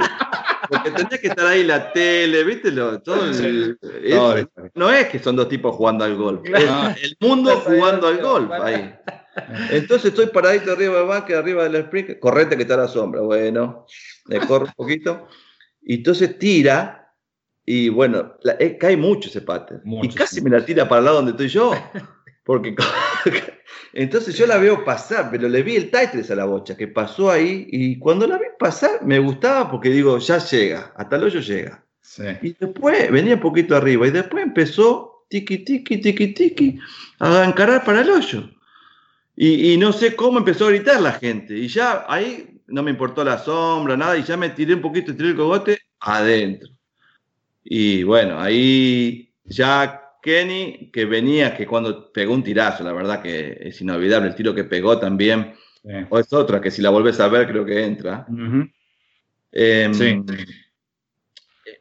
Porque tenía que estar ahí la tele, ¿viste? Lo- todo el- es- no es que son dos tipos jugando al golf, es el mundo jugando al golf ahí. Entonces estoy paradito arriba del bunker, arriba del sprint, correte que está la sombra. Bueno, le corro un poquito. Y entonces tira, y bueno, la- eh, cae mucho ese pater. Mucho, y casi sí. me la tira para el lado donde estoy yo. Porque [laughs] [laughs] entonces yo la veo pasar, pero le vi el Tetris a la bocha que pasó ahí. Y cuando la vi pasar, me gustaba porque digo, ya llega, hasta el hoyo llega. Sí. Y después venía un poquito arriba y después empezó tiki tiki tiki tiki a encarar para el hoyo. Y, y no sé cómo empezó a gritar la gente. Y ya ahí no me importó la sombra, nada, y ya me tiré un poquito, tiré el cogote adentro. Y bueno, ahí ya Kenny, que venía, que cuando pegó un tirazo, la verdad que es inolvidable el tiro que pegó también. Sí. O es otra que si la volvés a ver creo que entra. Em, Sí.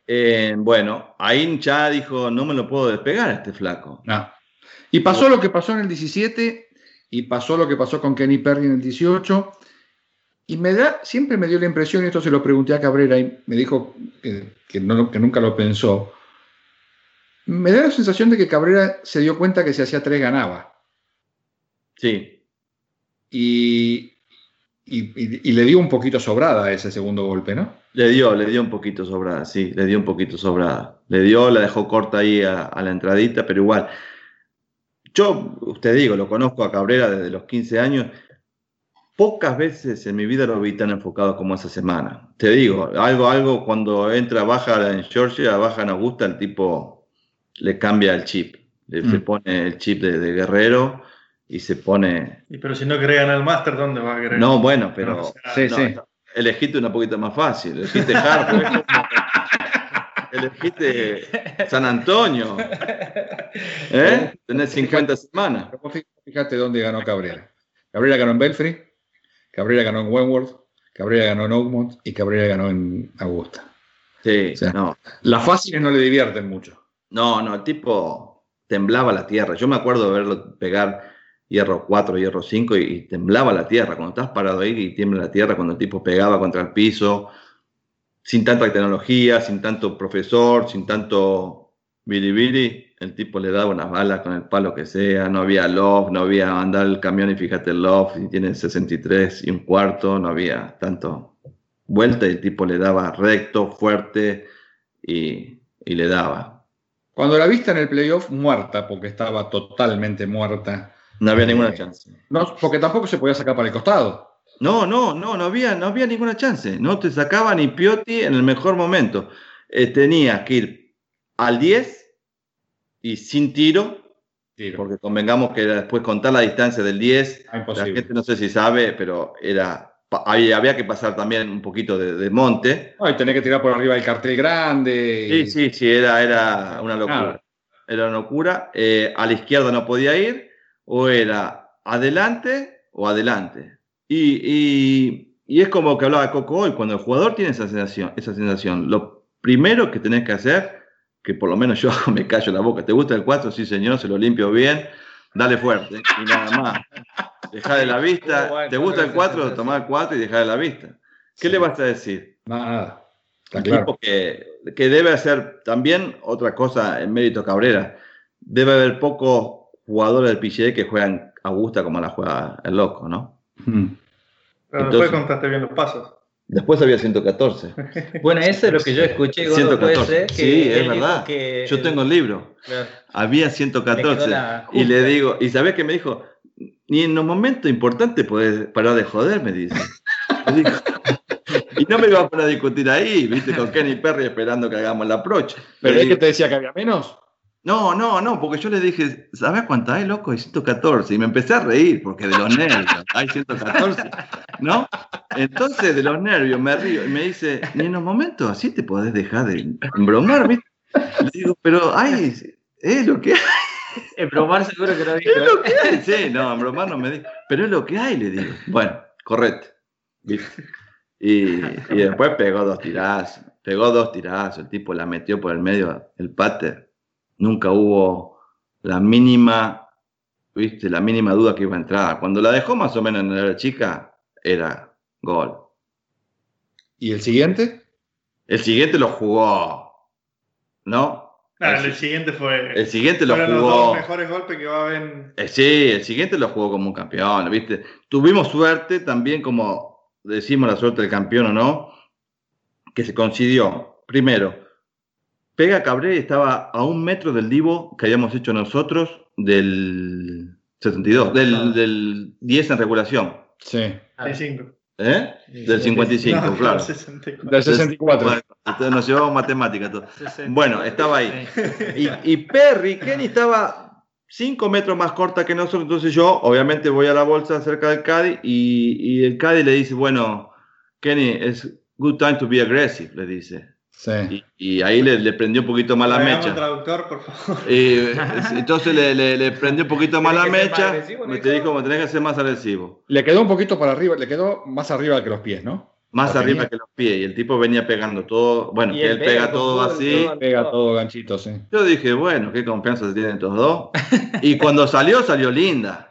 eh, bueno, ahí ya dijo, no me lo puedo despegar a este flaco. No. Y pasó lo que pasó en el 17 y pasó lo que pasó con Kenny Perry en el 18. Y me da, siempre me dio la impresión, y esto se lo pregunté a Cabrera y me dijo que, que no- que nunca lo pensó. Me da la sensación de que Cabrera se dio cuenta que si hacía tres ganaba. Sí, Y, y- le dio un poquito sobrada ese segundo golpe, ¿no? le dio, le dio un poquito sobrada, sí, le dio un poquito sobrada. Le dio, la dejó corta ahí a, a la entradita, pero igual. Yo, usted digo, lo conozco a Cabrera desde los 15 años. Pocas veces en mi vida lo vi tan enfocado como esa semana. Te digo, algo, algo cuando entra, baja en Georgia, baja en Augusta, el tipo le cambia el chip. Le, Se Mm. pone el chip de, de guerrero y se pone. Y pero si no quería ganar el Master, ¿dónde va a querer? No, bueno, pero. No, o sea, Sí, no, sí. Elegiste una poquito más fácil. Elegiste Harvard. elegiste San Antonio. [laughs] ¿Eh? Tenés 50 semanas. Pero vos fí- Fíjate dónde ganó Cabrera. Cabrera ganó en Belfry, Cabrera ganó en Wentworth, Cabrera ganó en Oakmont y Cabrera ganó en Augusta. Sí, O sea, no. Las fáciles no le divierten mucho. No, no, el tipo temblaba la tierra. Yo me acuerdo de verlo pegar hierro 4, hierro 5 y, temblaba la tierra. Cuando estás parado ahí y tiembla la tierra, cuando el tipo pegaba contra el piso, sin tanta tecnología, sin tanto profesor, sin tanto bilibili, el tipo le daba unas balas con el palo que sea. No había loft, no había andar el camión y fíjate el loft, y tiene 63 y un cuarto, no había tanto vuelta y el tipo le daba recto, fuerte y le daba. Cuando la viste en el playoff, muerta, porque estaba totalmente muerta. No había ninguna Eh, chance. No, porque tampoco se podía sacar para el costado. No, no, no, no había, no había ninguna chance. No te sacaba ni Piotti en el mejor momento. Eh, tenías que ir al 10 y sin tiro, porque convengamos que era después contar la distancia del 10. Ah, La imposible. gente no sé si sabe, pero era pa- había, que pasar también un poquito de, de monte. No, y que tirar por arriba el cartel grande. Sí, sí, sí, era, era una locura. Nada. Era una locura. Eh, a la izquierda no podía ir, o era adelante o adelante. Y, y- y es como que hablaba Coco hoy, cuando el jugador tiene esa sensación, esa sensación, lo primero que tenés que hacer que por lo menos yo [laughs] me callo la boca. ¿Te gusta el 4? Sí, señor, se lo limpio bien, dale fuerte y nada más. Deja de la vista. Bueno, ¿Te gusta el bueno, 4? sí, sí. Tomá el 4 y deja de la vista. ¿Qué Sí. le vas a decir? Nada. Está Un claro. tipo que, que debe hacer también otra cosa en mérito Cabrera. Debe haber pocos jugadores del PGA que juegan a gusta como la juega el loco, ¿no? Mm. Pero Entonces- después contaste bien los pasos. Después había 114. [laughs] Bueno, eso es lo que yo escuché. Gordo, puede 114. ser que Sí, es verdad. que Yo el- tengo el libro. claro, Había le 114. quedó la Y le digo, ¿y sabés qué me dijo? Ni en los momentos importantes podés parar de joder, me dice. [laughs] Y no me iba a poner a discutir ahí, viste, con Kenny Perry esperando que hagamos la approach. ¿Pero es que te decía que había menos? No, no, no, porque yo le dije, ¿sabes cuánto hay, loco? Hay 114. Y me empecé a reír, porque de los nervios, hay 114, ¿no? Entonces, de los nervios, me río y me dice, ni en los momentos así te podés dejar de embromar, ¿viste? Le digo, pero hay, es lo que hay. El bromar seguro que no dijo. Es lo que hay. Sí, no, embromar no me dijo, pero es lo que hay, le digo. Bueno, correcto. ¿viste? Y, y después pegó dos tirazos, pegó dos tirazos, el tipo la metió por el medio, el pater. Nunca hubo la mínima, viste, la mínima duda que iba a entrar. Cuando la dejó más o menos en la chica, era gol. ¿Y el siguiente? El siguiente lo jugó, ¿no? Claro, el, siguiente fue. el siguiente lo fueron los jugó. dos mejores golpes que va a haber. Eh, sí, el siguiente lo jugó como un campeón, ¿viste? Tuvimos suerte también, como decimos la suerte del campeón o no, que se coincidió. Primero, Pega Cabrera estaba a un metro del divo que habíamos hecho nosotros del 72, del, del 10 en regulación. Sí. Ah, 65. ¿Eh? Del 55, No, claro. 64. Del 64. Entonces nos llevamos matemáticas todo. 60. Bueno, estaba ahí. Y, y Perry, Kenny estaba 5 metros más corta que nosotros, entonces yo obviamente voy a la bolsa cerca del Caddy y, y el Caddy le dice, bueno, Kenny, es good time to be aggressive, le dice. Sí. Y, y ahí le, le prendió un poquito más la mecha. traductor, por favor. Y, entonces le, le- le prendió un poquito más la mecha agresivo, ¿no y te dijo? dijo, tenés que ser más agresivo. Le quedó un poquito para arriba, le quedó más arriba que los pies, ¿no? Más La arriba tenía. que los pies. Y el tipo venía pegando todo, bueno, que él él pega todo todo, así. todo. Pega todo ganchito, sí. Yo dije, bueno, qué confianza se tienen estos dos. [laughs] Y cuando salió, salió linda.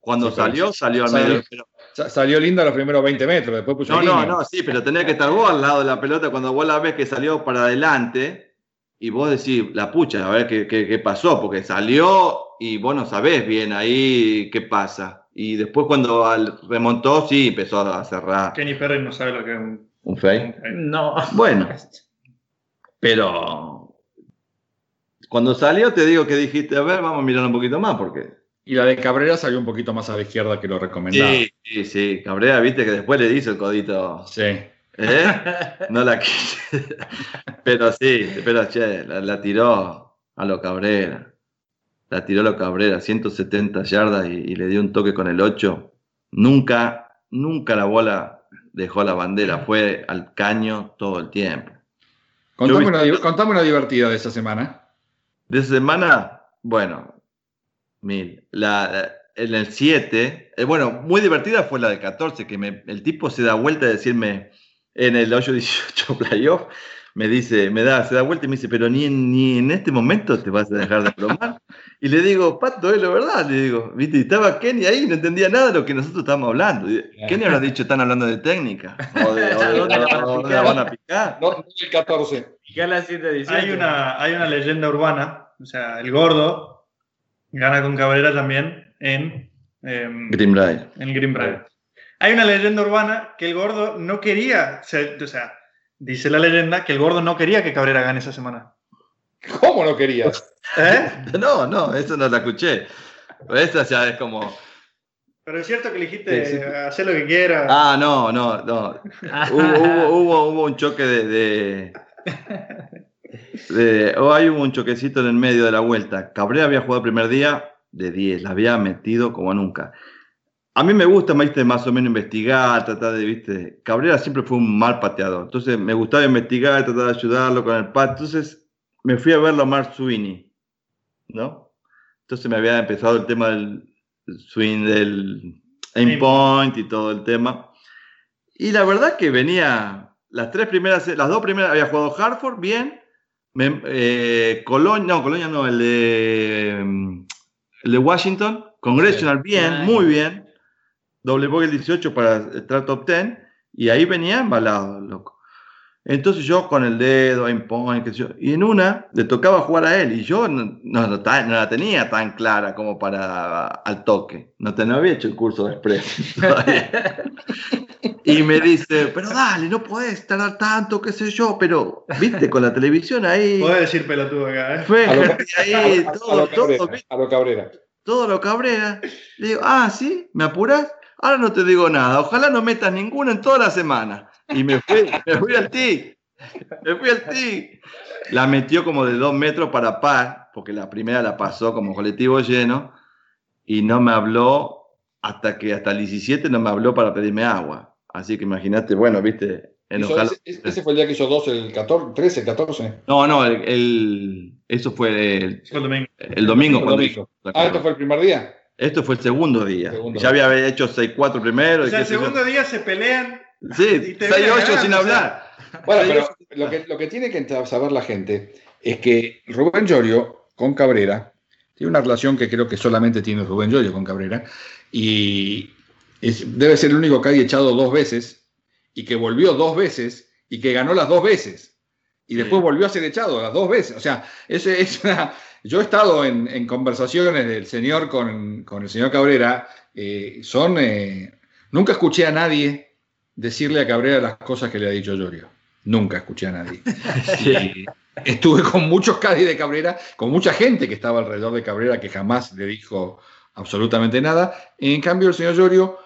Cuando Sí, salió, salió al Salió- medio. Pero- Sa- Salió linda los primeros 20 metros, después puso no, no, línea. no, sí, pero tenía que estar vos al lado de la pelota cuando vos la ves que salió para adelante y vos decís, la pucha, a ver qué, qué- qué pasó, porque salió y vos no sabés bien ahí qué pasa. Y después cuando al- remontó, sí, empezó a cerrar Kenny Perry no sabe lo que es un. un fake. No. Bueno, [laughs] pero cuando salió te digo que dijiste, a ver, vamos a mirar un poquito más, porque Y la de Cabrera salió un poquito más a la izquierda que lo recomendaba. Sí, sí, sí. Cabrera, viste que después le dice el codito. Sí. ¿Eh? [laughs] No la quise. [laughs] Pero sí, pero che, la, la tiró a lo Cabrera. La tiró a lo Cabrera, 170 yardas y, y le dio un toque con el 8. Nunca, nunca la bola dejó la bandera, fue al caño todo el tiempo. Contame, Yo una, di- contame una divertida de esa semana. De esa semana, bueno, mil. La, la- en el 7, eh, bueno, muy divertida fue la del 14, que me- el tipo se da vuelta a decirme en el 8-18 [laughs] playoff, me dice, me da, se da vuelta y me dice, pero ni en, ni en este momento te vas a dejar de bromar. Y le digo, Pato, es lo verdad, le digo, viste, y estaba Kenny ahí, no entendía nada de lo que nosotros estábamos hablando. Y, Kenny habrá dicho, están hablando de técnica, o de, o de- ¿Dónde la van a o de- la van a picar. No, no el 14. Fijá la 718. Hay una, hay una leyenda urbana, o sea, el gordo gana con Cabrera también en, em, Greenbrier. en Greenbrier. Hay una leyenda urbana que el gordo no quería, ser- o sea, dice la leyenda que el gordo no quería que Cabrera gane esa semana. ¿Cómo lo querías? ¿Eh? [laughs] No, no, eso no la escuché. Esa ya es como. Pero es cierto que le dijiste Sí, sí. hacer lo que quiera. Ah, no, no, no. [laughs] Hubo, hubo, hubo, hubo un choque de. de, de- o hay hubo un choquecito en el medio de la vuelta. Cabrera había jugado el primer día de 10, la había metido como nunca. A mí me gusta, ¿viste? más o menos investigar, tratar de, viste, Cabrera siempre fue un mal pateador, entonces me gustaba investigar, tratar de ayudarlo con el pat, entonces me fui a verlo a Mark Sweeney, ¿no? Entonces me había empezado el tema del swing del aim point y todo el tema. Y la verdad que venía, las tres primeras, las dos primeras había jugado Hartford bien, eh, Colonia, no, Colonia no, el de, el de Washington, Congressional, bien, muy bien. Doble bogey 18 para entrar top 10. Y ahí venía embalado, loco. Entonces yo con el dedo, en point, y en una le tocaba jugar a él y yo no, no, la tenía tan clara como para al toque. No, te, no había hecho el curso de express. [laughs] y me dice, pero dale, no puedes tardar tanto, qué sé yo, pero, viste, con la televisión ahí. Puedes decir pelotudo acá, ¿eh? Fue, ahí, todo, todo, a lo cabrera. Todo lo cabrera. Le digo, ah, sí, ¿me apuras? Ahora no te digo nada, ojalá no metas ninguno en toda la semana. Y me fui, me fui al ti. Me fui al ti. La metió como de dos metros para par, porque la primera la pasó como colectivo lleno, y no me habló hasta que hasta el 17 no me habló para pedirme agua. Así que imagínate, bueno, viste, enojado. Ese, fue el día que hizo 12, el 14, 13, 14. No, no, el, eso fue el, domingo. El domingo, Ah, ¿esto fue el primer día? Esto fue el segundo día. ya había hecho 6-4 primero. O sea, el segundo día se pelean. Sí, 6-8 sin hablar. Bueno, pero lo que, lo que tiene que saber la gente es que Rubén Llorio con Cabrera tiene una relación que creo que solamente tiene Rubén Llorio con Cabrera y debe ser el único que haya echado dos veces y que volvió dos veces y que ganó las dos veces y después volvió a ser echado las dos veces. O sea, ese es una, yo he estado en, conversaciones del señor con, el señor Cabrera, eh, son, eh, nunca escuché a nadie decirle a Cabrera las cosas que le ha dicho Llorio. Nunca escuché a nadie. [laughs] estuve con muchos Cádiz de Cabrera, con mucha gente que estaba alrededor de Cabrera que jamás le dijo absolutamente nada. En cambio, el señor Llorio,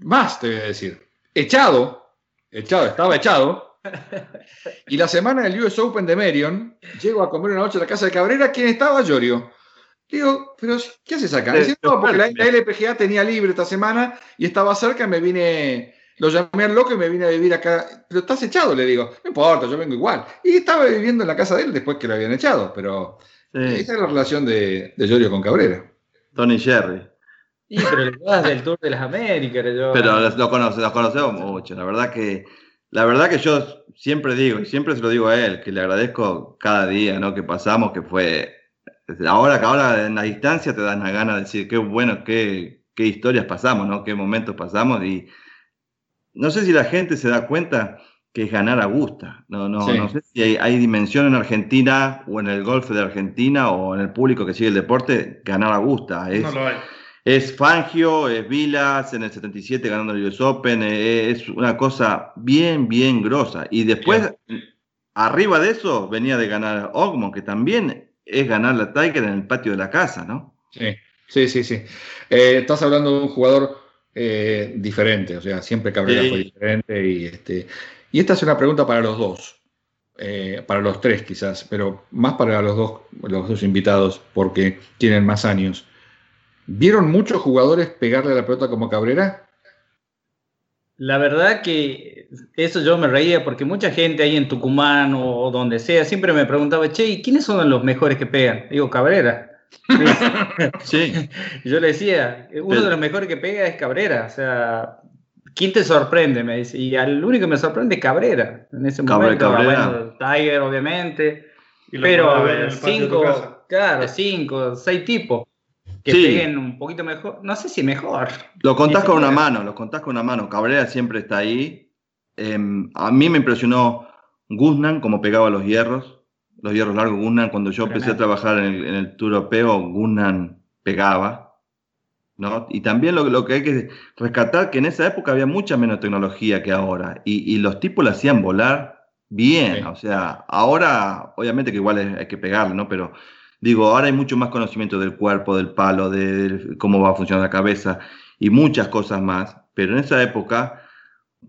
más te voy a decir, echado, echado, estaba echado, [laughs] y la semana del US Open de Merion, llego a comer una noche a la casa de Cabrera, ¿quién estaba? Llorio. Digo, pero ¿qué haces acá? no, porque la, LPGA tenía libre esta semana y estaba cerca, me vine, lo llamé al loco y me vine a vivir acá. Pero estás echado, le digo. No importa, yo vengo igual. Y estaba viviendo en la casa de él después que lo habían echado, pero esa es la relación de, de Llorio con Cabrera. Tony Sherry. Y pero le das del Tour de las Américas. Yo... Pero lo, conoce, lo conocemos mucho. La verdad que la verdad que yo siempre digo, y siempre se lo digo a él, que le agradezco cada día ¿no? que pasamos, que fue, ahora que ahora en la distancia te dan la gana de decir qué bueno, qué, qué historias pasamos, ¿no? qué momentos pasamos, y no sé si la gente se da cuenta que es ganar a gusta. No, no, no sé si hay, hay, dimensión en Argentina o en el golf de Argentina o en el público que sigue el deporte, ganar a gusta. no lo hay es Fangio, es Vilas en el 77 ganando el US Open, eh, es una cosa bien, bien grosa. Y después, arriba de eso, venía de ganar Ogmon, que también es ganar la Tiger en el patio de la casa, ¿no? Sí, sí, sí. sí. Eh, estás hablando de un jugador eh, diferente, o sea, siempre Cabrera fue diferente. Y, este, y esta es una pregunta para los dos. para los tres quizás, pero más para los dos, los dos invitados porque tienen más años. ¿Vieron muchos jugadores pegarle a la pelota como Cabrera? La verdad que eso yo me reía porque mucha gente ahí en Tucumán o donde sea siempre me preguntaba, che, ¿y quiénes son los mejores que pegan? Digo, Cabrera. [laughs] sí. Yo le decía, uno de los mejores que pega es Cabrera. O sea, ¿quién te sorprende? Me dice. Y al único que me sorprende es Cabrera. En ese momento, Bueno, Tiger, obviamente. pero cinco, claro, cinco, seis tipos que peguen un poquito mejor. No sé si mejor. Lo contás con una mano, lo contás con una mano. Cabrera siempre está ahí. Em, a mí me impresionó Guznan como pegaba los hierros, los hierros largos Guznan. Cuando yo empecé a trabajar en el, en Tour Europeo, Guznan pegaba. ¿no? Y también lo, que hay que rescatar que en esa época había mucha menos tecnología que ahora. Y, los tipos la hacían volar bien. O sea, ahora, obviamente que igual hay que pegarle, ¿no? Pero Digo, ahora hay mucho más conocimiento del cuerpo, del palo, de, cómo va a funcionar la cabeza y muchas cosas más. Pero en esa época,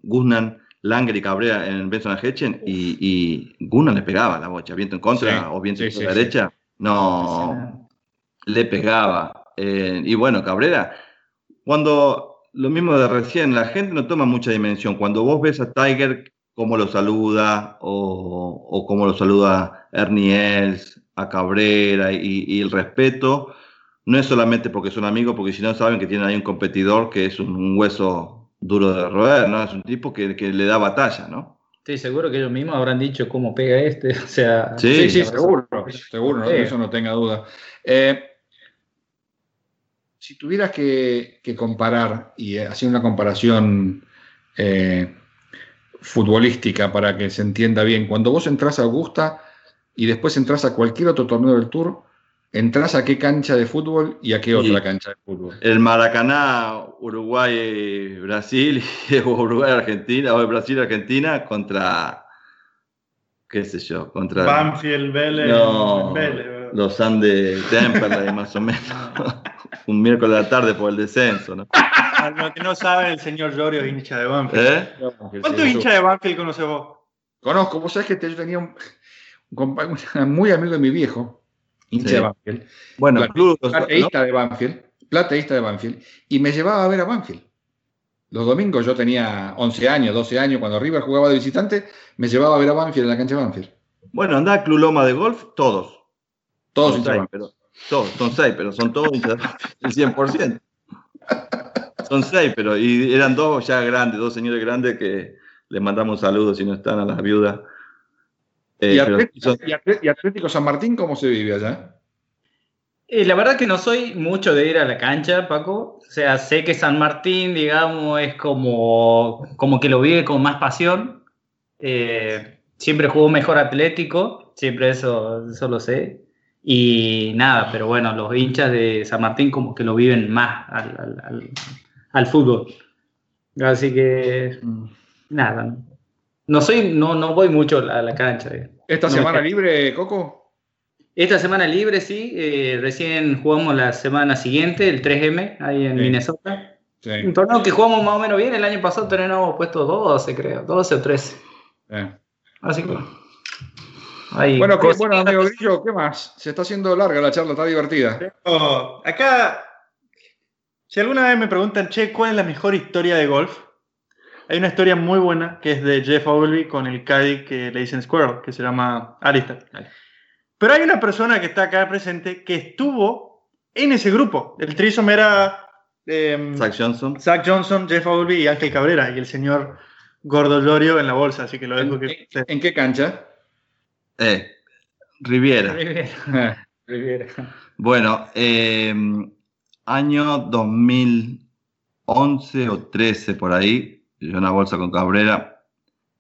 Guzman, Langer y Cabrera en Benson Hechen y, y Guzman le pegaba la bocha, viento en contra o viento en la derecha. No, le pegaba. Eh, y bueno, Cabrera, cuando lo mismo de recién, la gente no toma mucha dimensión. Cuando vos ves a Tiger, cómo lo saluda o, o cómo lo saluda Ernie Els a Cabrera y, el respeto, no es solamente porque son amigos, porque si no saben que tienen ahí un competidor que es un, hueso duro de roer, ¿no? Es un tipo que, le da batalla, ¿no? Sí, seguro que ellos mismos habrán dicho cómo pega este. [laughs] O sea, sí, sí, seguro, seguro, eso no tenga duda. Eh, si tuvieras que, comparar y hacer una comparación eh, futbolística para que se entienda bien, cuando vos entras a Augusta y después entras a cualquier otro torneo del Tour, ¿entras a qué cancha de fútbol y a qué otra cancha de fútbol? El Maracaná, Uruguay, Brasil, [laughs] o Uruguay, Argentina, o Brasil, Argentina contra, qué sé yo, contra... Banfield, Vélez, no, los Andes Temperley, [laughs] más o menos. [laughs] un miércoles de la tarde por el descenso, ¿no? lo que no sabe, el señor Llorio es hincha de Banfield. ¿Eh? ¿Cuántos hinchas de Banfield conoces vos? Conozco, vos sabés que yo tenía un, [laughs] muy amigo de mi viejo, hincha de Banfield. Bueno, plateísta de Banfield, plateísta de Banfield, y me llevaba a ver a Banfield. Los domingos yo tenía 11 años, 12 años, cuando River jugaba de visitante, me llevaba a ver a Banfield en la cancha de Banfield. Bueno, anda a Club Loma de golf, todos. Todos hinchas de pero todos, son seis, pero son todos el 100%. Son seis, pero y eran dos ya grandes, dos señores grandes que les mandamos saludos si no están a las viudas. Eh, ¿Y, Atlético, San Martín cómo se vive allá? Eh, la verdad que no soy mucho de ir a la cancha, Paco. O sea, sé que San Martín, digamos, es como, como que lo vive con más pasión. Eh, siempre jugó mejor Atlético, siempre eso, eso lo sé. Y nada, pero bueno, los hinchas de San Martín como que lo viven más al, fútbol. Así que mm. nada. No soy, no, no voy mucho a la cancha. ¿Esta semana libre, Coco? Esta semana libre, sí. Eh, recién jugamos la semana siguiente, el 3M, ahí en Minnesota. Un torneo que jugamos más o menos bien. El año pasado teníamos puesto 12, creo. 12 o 13. Así que bueno, qué, bueno, amigo Grillo, ¿qué más? Se está haciendo larga la charla, está divertida. acá, si alguna vez me preguntan, che, ¿cuál es la mejor historia de golf? Hay una historia muy buena que es de Jeff Ogilvy con el caddy que le dicen Squirrel, que se llama Alistair. Pero hay una persona que está acá presente que estuvo en ese grupo. El trisom era em, Zach Johnson. Zach Johnson, Jeff Ogilvy y Ángel Cabrera y el señor Gordo Lorio en la bolsa, así que lo dejo que... ¿En qué cancha? Eh, Riviera. Riviera. [laughs] Bueno, eh, año 2011 o 13 por ahí, yo una bolsa con Cabrera,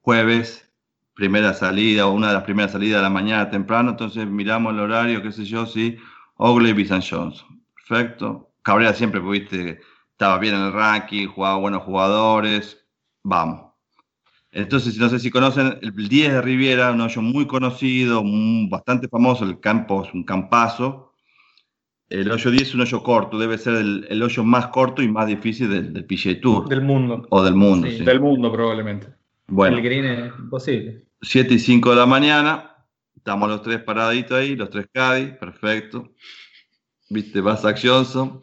jueves, primera salida o una de las primeras salidas de la mañana temprano, entonces miramos el horario, qué sé yo, sí, Ogley y Johnson. Perfecto. Cabrera siempre, viste, estaba bien en el ranking, jugaba buenos jugadores, vamos. Entonces, no sé si conocen el 10 de Riviera, un hoyo muy conocido, bastante famoso, el campo es un campazo. El hoyo 10 es un hoyo corto, debe ser el, hoyo más corto y más difícil del, del PGA Tour. Del mundo. O del mundo, sí. Del mundo, probablemente. Bueno. El green es imposible. 7 y 5 de la mañana, estamos los tres paraditos ahí, los tres Cádiz, perfecto. Viste, va Zach Johnson,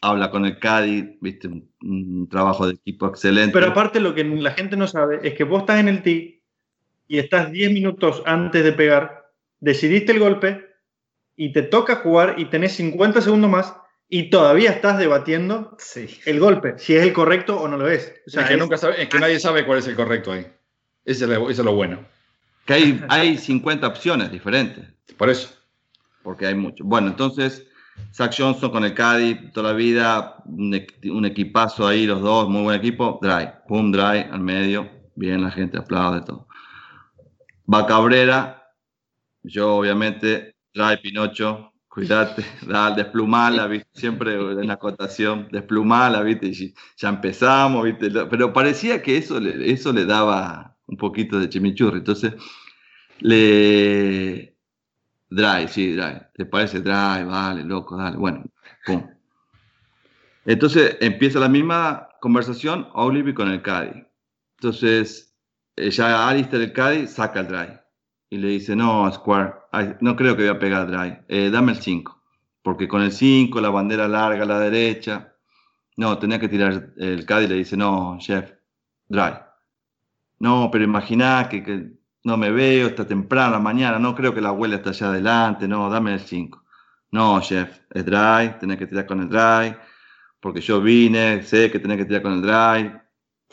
habla con el Cádiz, viste, un, trabajo de equipo excelente. Pero aparte lo que la gente no sabe es que vos estás en el tee y estás 10 minutos antes de pegar, decidiste el golpe y te toca jugar y tenés 50 segundos más y todavía estás debatiendo el golpe, si es el correcto o no lo es. O sea, es que, nunca es que nadie sabe cuál es el correcto ahí. Eso es lo, es lo bueno. Que hay, hay 50 opciones diferentes. Por eso. Porque hay mucho. Bueno, entonces Zach Johnson con el Cádiz toda la vida, un, equipazo ahí, los dos, muy buen equipo. Dry, pum, dry al medio. Bien, la gente aplaude todo. Va Cabrera, yo obviamente, dry Pinocho, cuídate, [laughs] dale, desplumala, ¿viste? siempre en la cotación, desplumala, ¿viste? ya empezamos, ¿viste? pero parecía que eso le, eso le daba un poquito de chimichurri, entonces le, Drive, sí, Drive. ¿Te parece Drive? Vale, loco, dale. Bueno, pum. Entonces empieza la misma conversación Olive con el Caddy. Entonces, eh, ya Alistair el Caddy saca el Drive y le dice, no, Square, no creo que voy a pegar Drive, eh, dame el 5. Porque con el 5, la bandera larga a la derecha, no, tenía que tirar el Caddy le dice, no, Jeff, Drive. No, pero imagina que, no me veo, está temprano, mañana, no creo que la abuela esté allá adelante, no, dame el 5. No, chef, es dry, tenés que tirar con el dry, porque yo vine, sé que tenés que tirar con el dry.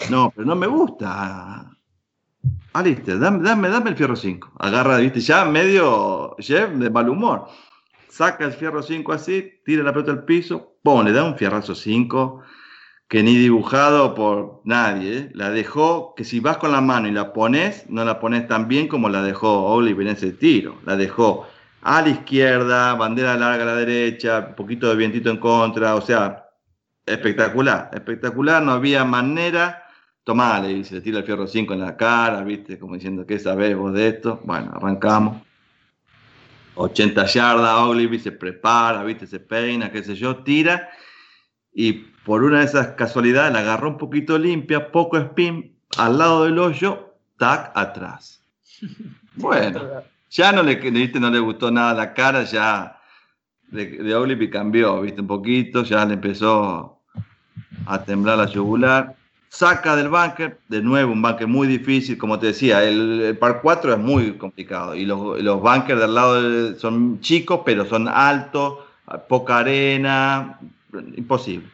No, pero no me gusta. Alistair, dame, dame, dame el fierro 5. Agarra, viste, ya medio Jeff de mal humor. Saca el fierro 5 así, tira la pelota al piso, pum, le da un fierrazo 5 que ni dibujado por nadie. ¿eh? La dejó, que si vas con la mano y la pones, no la pones tan bien como la dejó Oliver en ese tiro. La dejó a la izquierda, bandera larga a la derecha, poquito de vientito en contra, o sea, espectacular, espectacular, no había manera. Tomale, y se le tira el fierro 5 en la cara, viste, como diciendo, ¿qué sabés vos de esto? Bueno, arrancamos. 80 yardas, Oliver se prepara, viste, se peina, qué sé yo, tira y por una de esas casualidades la agarró un poquito limpia, poco spin, al lado del hoyo, tac, atrás. [laughs] Bueno, ya no le, ¿viste? no le gustó nada la cara, ya de, de cambió, viste, un poquito, ya le empezó a temblar la yugular. Saca del bunker, de nuevo un bunker muy difícil, como te decía, el, par 4 es muy complicado y los, los bunkers del lado son chicos, pero son altos, poca arena, imposible.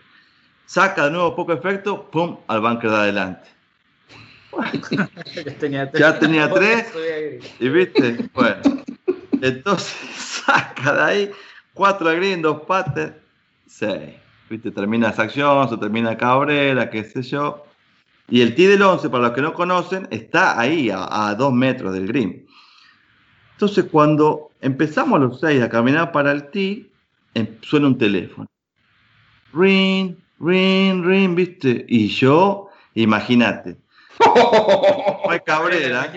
Saca de nuevo poco efecto, pum, al bunker de adelante. [laughs] ya tenía [laughs] tres. y viste, bueno. Entonces [laughs] saca de ahí cuatro green, dos pates, seis. Viste, termina esa acción, se termina Cabrera, qué sé yo. Y el tee del 11, para los que no conocen, está ahí a, dos metros del green. Entonces, cuando empezamos los seis a caminar para el tee, em, suena un teléfono ring, ring, ring, ¿viste? Y yo, imagínate. [laughs] Como es Cabrera,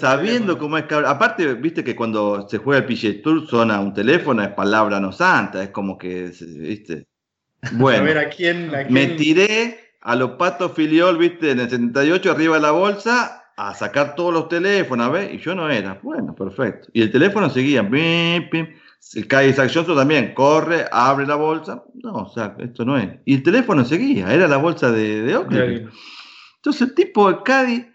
sabiendo cómo es Cabrera. Aparte, viste que cuando se juega el PGA Tour suena un teléfono, es palabra no santa, es como que, viste. [laughs] Bueno, me tiré a los patos filiol, viste, en el 78 arriba de la bolsa a sacar todos los teléfonos, ¿ves? Y yo no era. Bueno, perfecto. Y el teléfono seguía, pim, pim. El Caddy también corre, abre la bolsa. No, o sea, esto no es. Y el teléfono seguía, era la bolsa de, de Oakley. Entonces el tipo de Caddy,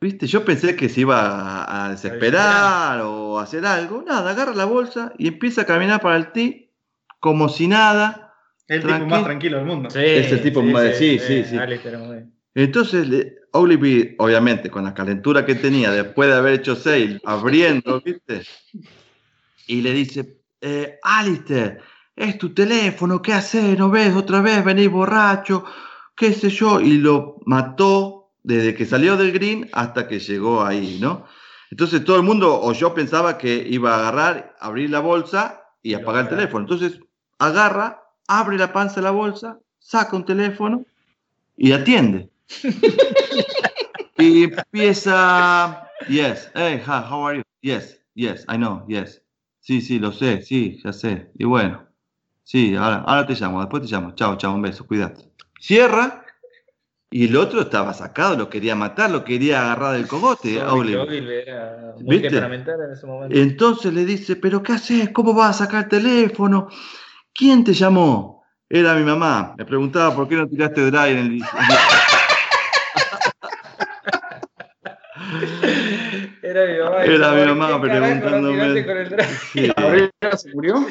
viste, yo pensé que se iba a, desesperar o a hacer algo. Nada, agarra la bolsa y empieza a caminar para el tee como si nada. El tipo más tranquilo del mundo. Sí, es el tipo más. Sí, sí, sí. Entonces, Oliver, obviamente, con la calentura que tenía después de haber hecho seis, abriendo, ¿viste? y le dice, eh, Alistair, es tu teléfono, ¿qué haces? ¿No ves otra vez? Venís borracho, qué sé yo, y lo mató desde que salió del green hasta que llegó ahí, ¿no? Entonces todo el mundo, o yo pensaba que iba a agarrar, abrir la bolsa y apagar el teléfono. Entonces agarra, abre la panza de la bolsa, saca un teléfono y atiende. y empieza, yes, hey, how are you? Yes, yes, I know, yes. Sí, sí, lo sé, sí, ya sé. Y bueno, sí, ahora, ahora te llamo, después te llamo. Chao, chao, un beso, cuídate. Cierra y el otro estaba sacado, lo quería matar, lo quería agarrar del cogote. Entonces le dice, pero ¿qué haces? ¿Cómo vas a sacar el teléfono? ¿Quién te llamó? Era mi mamá. Me preguntaba por qué no tiraste drive en el... [laughs] Era mi mamá. Era mi mamá preguntándome. ¿Cabrera se murió?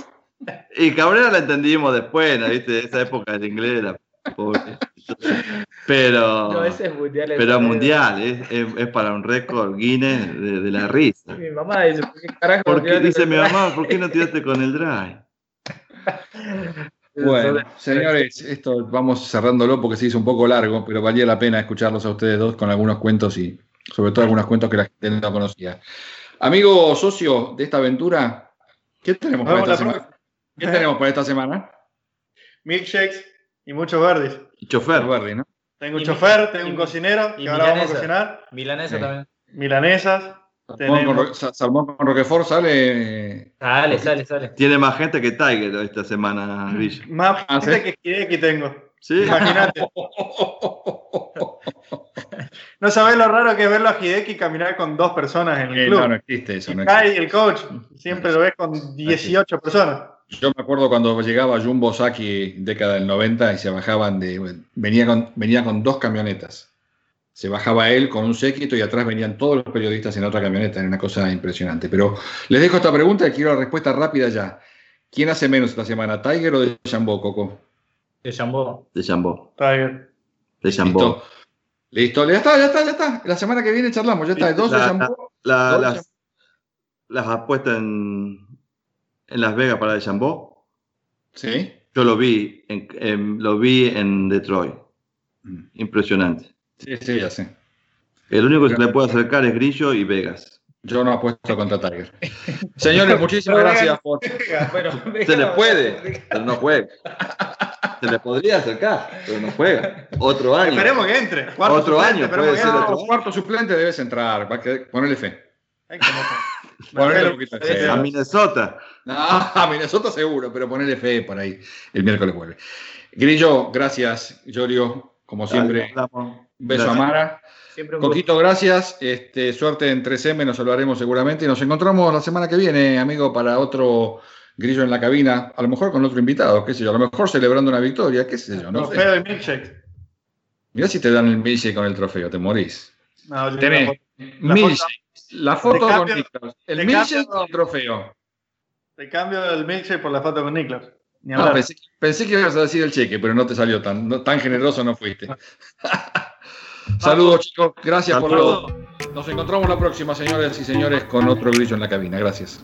Y Cabrera la entendimos después, ¿no? ¿viste? Esa época de inglés era Pero, no, ese es mundial. Pero mundial, es, es, para un récord Guinness de, de, la risa. Mi mamá dice, ¿por qué carajo? Porque, dice mi mamá, ¿por qué no tiraste con el drive? [laughs] Bueno, señores, esto vamos cerrándolo porque se hizo un poco largo, pero valía la pena escucharlos a ustedes dos con algunos cuentos y sobre todo algunos cuentos que la gente no conocía. Amigo socio de esta aventura, ¿qué tenemos para esta semana? ¿Qué tenemos para esta semana? Milkshakes y muchos verdes. Y chofer. Verde, ¿no? Tengo un chofer, tengo un cocinero, que ahora vamos a cocinar. Milanesa también. Milanesas. Salmón con, Roquefort sale. Sale, sale, sale. Tiene más gente que Tiger esta semana, Villa. Más ah, gente que que tengo. Sí. Imagínate. [laughs] no sabes lo raro que es verlo a Hideki caminar con dos personas en el eh, club. No, no existe eso. No el coach, siempre lo ves con 18 personas. Yo me acuerdo cuando llegaba Jumbo Saki, década del 90, y se bajaban de. Venía con, venía con dos camionetas. Se bajaba él con un séquito y atrás venían todos los periodistas en otra camioneta. Era una cosa impresionante. Pero les dejo esta pregunta y quiero la respuesta rápida ya. ¿Quién hace menos esta semana, Tiger o de Jumbo, Coco? De Jumbo. De Jumbo. Tiger. De Jumbo. Listo, ya está, ya está, ya está. La semana que viene charlamos, ya está. Dos de La- Jambó, La- de las, las apuestas en, en Las Vegas para el Jambó, Sí. yo lo vi en, en- lo vi en Detroit. Mm. Impresionante. Sí, sí, ya sé. El único que se le puede acercar es Grillo y Vegas. Yo no apuesto contra Tiger. Señores, muchísimas gracias por. Bueno, Se le puede, pero no juega. Se le podría acercar, pero no juega. Otro año. Esperemos que entre. Cuarto Otro suplente, año, puede ser otro. cuarto suplente debes entrar. Ponele fe. [laughs] Ponele poquito fe. A Minnesota. No, a Minnesota seguro, pero ponele fe por ahí. El miércoles vuelve. Grillo, gracias. Yorio, como siempre. Un beso a Gracias. Mara. Siempre un gusto. Coquito, gracias. Este, suerte en 3M, nos hablaremos seguramente. Y nos encontramos la semana que viene, amigo, para otro grillo en la cabina. A lo mejor con otro invitado, qué sé yo. A lo mejor celebrando una victoria, qué sé yo. No sé. Trofeo de milkshake. Mirá si te dan el milkshake con el trofeo, te morís. No, Tenés la foto- La foto con Niklas. El milkshake cambio- y el trofeo. Te cambio el milkshake por la foto con Niklas. No, pensé, pensé que ibas a decir el cheque, pero no te salió tan, no- tan generoso, no fuiste. [laughs] Saludos, chicos. Gracias por todo. Nos encontramos la próxima, señores y señores, con otro grillo en la cabina. Gracias.